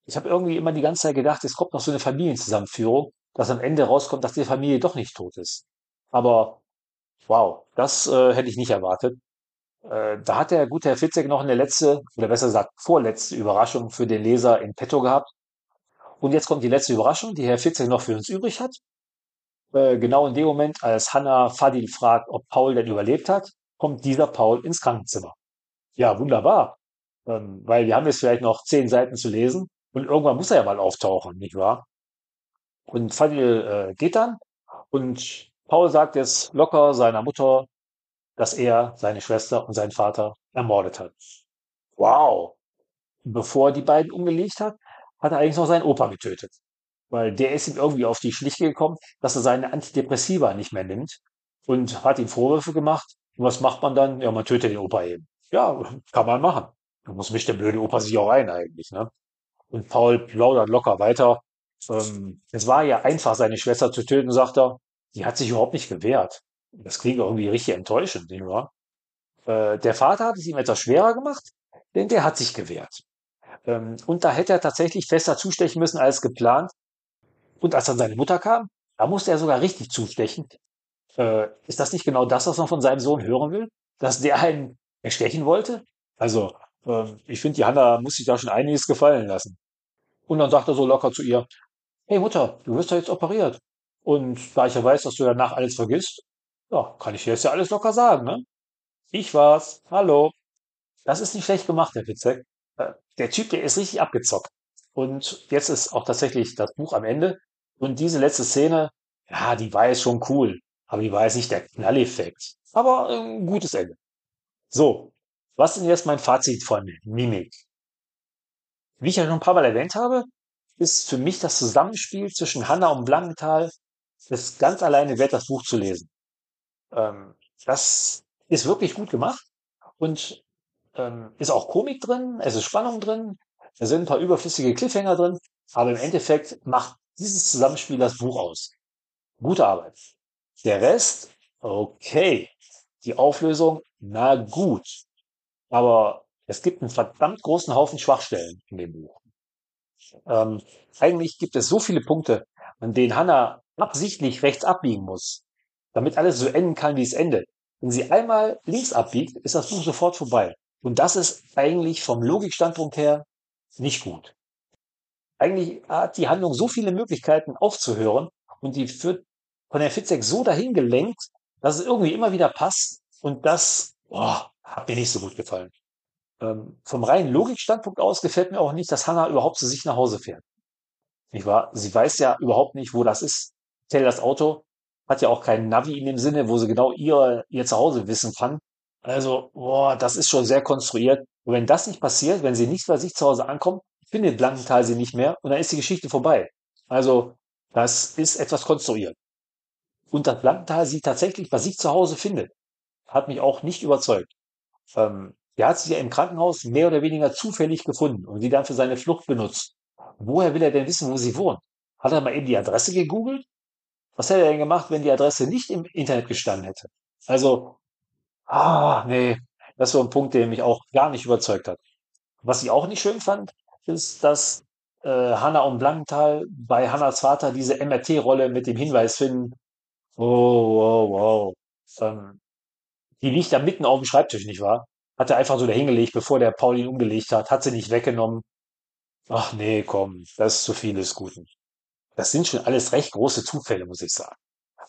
Ich habe irgendwie immer die ganze Zeit gedacht, es kommt noch so eine Familienzusammenführung, dass am Ende rauskommt, dass die Familie doch nicht tot ist. Aber wow, das äh, hätte ich nicht erwartet. Äh, da hat der gute Herr Fitzek noch eine letzte, oder besser gesagt vorletzte Überraschung für den Leser in petto gehabt. Und jetzt kommt die letzte Überraschung, die Herr Fitzek noch für uns übrig hat. Äh, genau in dem Moment, als Hannah Fadil fragt, ob Paul denn überlebt hat, kommt dieser Paul ins Krankenzimmer. Ja, wunderbar. Ähm, weil wir haben jetzt vielleicht noch zehn Seiten zu lesen und irgendwann muss er ja mal auftauchen, nicht wahr? Und Fadil äh, geht dann und Paul sagt jetzt locker seiner Mutter, dass er seine Schwester und seinen Vater ermordet hat. Wow! Bevor er die beiden umgelegt hat, hat er eigentlich noch seinen Opa getötet. Weil der ist ihm irgendwie auf die Schliche gekommen, dass er seine Antidepressiva nicht mehr nimmt und hat ihm Vorwürfe gemacht. Und was macht man dann? Ja, man tötet den Opa eben. Ja, kann man machen. Da muss mich der blöde Opa sich auch ein eigentlich, ne? Und Paul plaudert locker weiter. Ähm, es war ja einfach, seine Schwester zu töten, sagt er. Die hat sich überhaupt nicht gewehrt. Das klingt irgendwie richtig enttäuschend, nicht wahr? Äh, der Vater hat es ihm etwas schwerer gemacht, denn der hat sich gewehrt. Ähm, und da hätte er tatsächlich fester zustechen müssen als geplant. Und als dann seine Mutter kam, da musste er sogar richtig zustechen. Äh, ist das nicht genau das, was man von seinem Sohn hören will? Dass der einen erstechen wollte? Also, äh, ich finde, die Hanna muss sich da schon einiges gefallen lassen. Und dann sagt er so locker zu ihr, hey Mutter, du wirst doch jetzt operiert. Und da ich ja weiß, dass du danach alles vergisst, ja, kann ich dir jetzt ja alles locker sagen, ne? Ich war's. Hallo. Das ist nicht schlecht gemacht, Herr Fitzek. Äh, der Typ, der ist richtig abgezockt. Und jetzt ist auch tatsächlich das Buch am Ende. Und diese letzte Szene, ja, die war jetzt schon cool. Aber die war jetzt nicht der Knalleffekt. Aber ein ähm, gutes Ende. So. Was ist denn jetzt mein Fazit von Mimik? Wie ich ja schon ein paar Mal erwähnt habe, ist für mich das Zusammenspiel zwischen Hanna und Blankenthal es ganz alleine wert, das Buch zu lesen. Ähm, das ist wirklich gut gemacht und ähm, ist auch Komik drin, es ist Spannung drin, Da sind ein paar überflüssige Cliffhanger drin, aber im Endeffekt macht dieses Zusammenspiel das Buch aus. Gute Arbeit. Der Rest, okay. Die Auflösung, na gut. Aber es gibt einen verdammt großen Haufen Schwachstellen in dem Buch. Ähm, eigentlich gibt es so viele Punkte, an denen Hannah absichtlich rechts abbiegen muss, damit alles so enden kann, wie es endet. Wenn sie einmal links abbiegt, ist das Buch sofort vorbei. Und das ist eigentlich vom Logikstandpunkt her nicht gut. Eigentlich hat die Handlung so viele Möglichkeiten aufzuhören und die führt von der Fitzek so dahin gelenkt, dass es irgendwie immer wieder passt und das boah, hat mir nicht so gut gefallen. Ähm, vom reinen Logikstandpunkt aus gefällt mir auch nicht, dass Hannah überhaupt zu sich nach Hause fährt. Nicht wahr? Sie weiß ja überhaupt nicht, wo das ist. Tell das Auto hat ja auch keinen Navi in dem Sinne, wo sie genau ihr, ihr Zuhause wissen kann. Also, boah, das ist schon sehr konstruiert. Und wenn das nicht passiert, wenn sie nicht bei sich zu Hause ankommt, findet Blankenthal sie nicht mehr und dann ist die Geschichte vorbei. Also, das ist etwas konstruiert. Und dass Blankenthal sie tatsächlich bei sich zu Hause findet, hat mich auch nicht überzeugt. Ähm, der hat sie ja im Krankenhaus mehr oder weniger zufällig gefunden und sie dann für seine Flucht benutzt. Woher will er denn wissen, wo sie wohnt? Hat er mal eben die Adresse gegoogelt? Was hätte er denn gemacht, wenn die Adresse nicht im Internet gestanden hätte? Also, ah, nee, das war ein Punkt, der mich auch gar nicht überzeugt hat. Was ich auch nicht schön fand, ist, dass äh, Hanna und Blankenthal bei Hannas Vater diese MRT-Rolle mit dem Hinweis finden, oh, wow, wow, ähm, die liegt da mitten auf dem Schreibtisch, nicht wahr? Hat er einfach so dahingelegt, bevor der Paul ihn umgelegt hat, hat sie nicht weggenommen. Ach nee, komm, das ist zu viel des Guten. Das sind schon alles recht große Zufälle, muss ich sagen.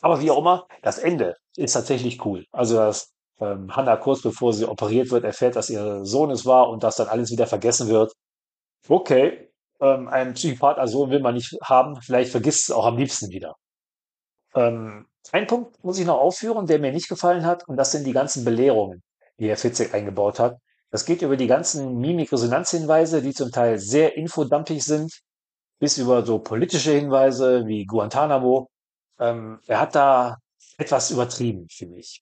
Aber wie auch immer, das Ende ist tatsächlich cool. Also, dass ähm, Hannah kurz bevor sie operiert wird, erfährt, dass ihr Sohn es war und dass dann alles wieder vergessen wird. Okay, ähm, einen Psychopath als Sohn will man nicht haben. Vielleicht vergisst es auch am liebsten wieder. Ähm, ein Punkt muss ich noch aufführen, der mir nicht gefallen hat, und das sind die ganzen Belehrungen, die Herr Fitzek eingebaut hat. Das geht über die ganzen Mimik-Resonanzhinweise, die zum Teil sehr infodumpig sind, bis über so politische Hinweise wie Guantanamo. Ähm, er hat da etwas übertrieben, finde ich.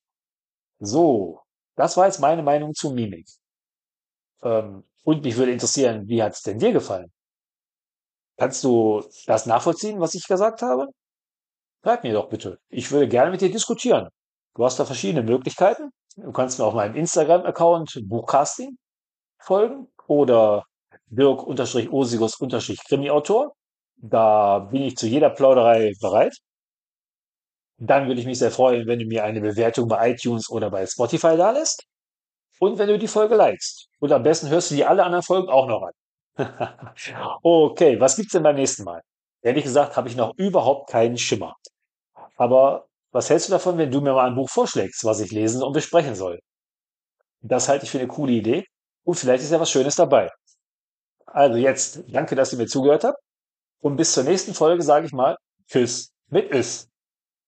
So, das war jetzt meine Meinung zu Mimik. Ähm, und mich würde interessieren, wie hat es denn dir gefallen? Kannst du das nachvollziehen, was ich gesagt habe? Schreib mir doch bitte. Ich würde gerne mit dir diskutieren. Du hast da verschiedene Möglichkeiten. Du kannst mir auf meinem Instagram-Account Buchcasting folgen oder Dirk-Osigus-Krimi-Autor. Da bin ich zu jeder Plauderei bereit. Dann würde ich mich sehr freuen, wenn du mir eine Bewertung bei iTunes oder bei Spotify da lässt. Und wenn du die Folge likest. Und am besten hörst du die alle anderen Folgen auch noch an. okay, was gibt's denn beim nächsten Mal? Ehrlich gesagt habe ich noch überhaupt keinen Schimmer. Aber was hältst du davon, wenn du mir mal ein Buch vorschlägst, was ich lesen und besprechen soll? Das halte ich für eine coole Idee und vielleicht ist ja was Schönes dabei. Also jetzt, danke, dass ihr mir zugehört habt und bis zur nächsten Folge sage ich mal Tschüss mit Is.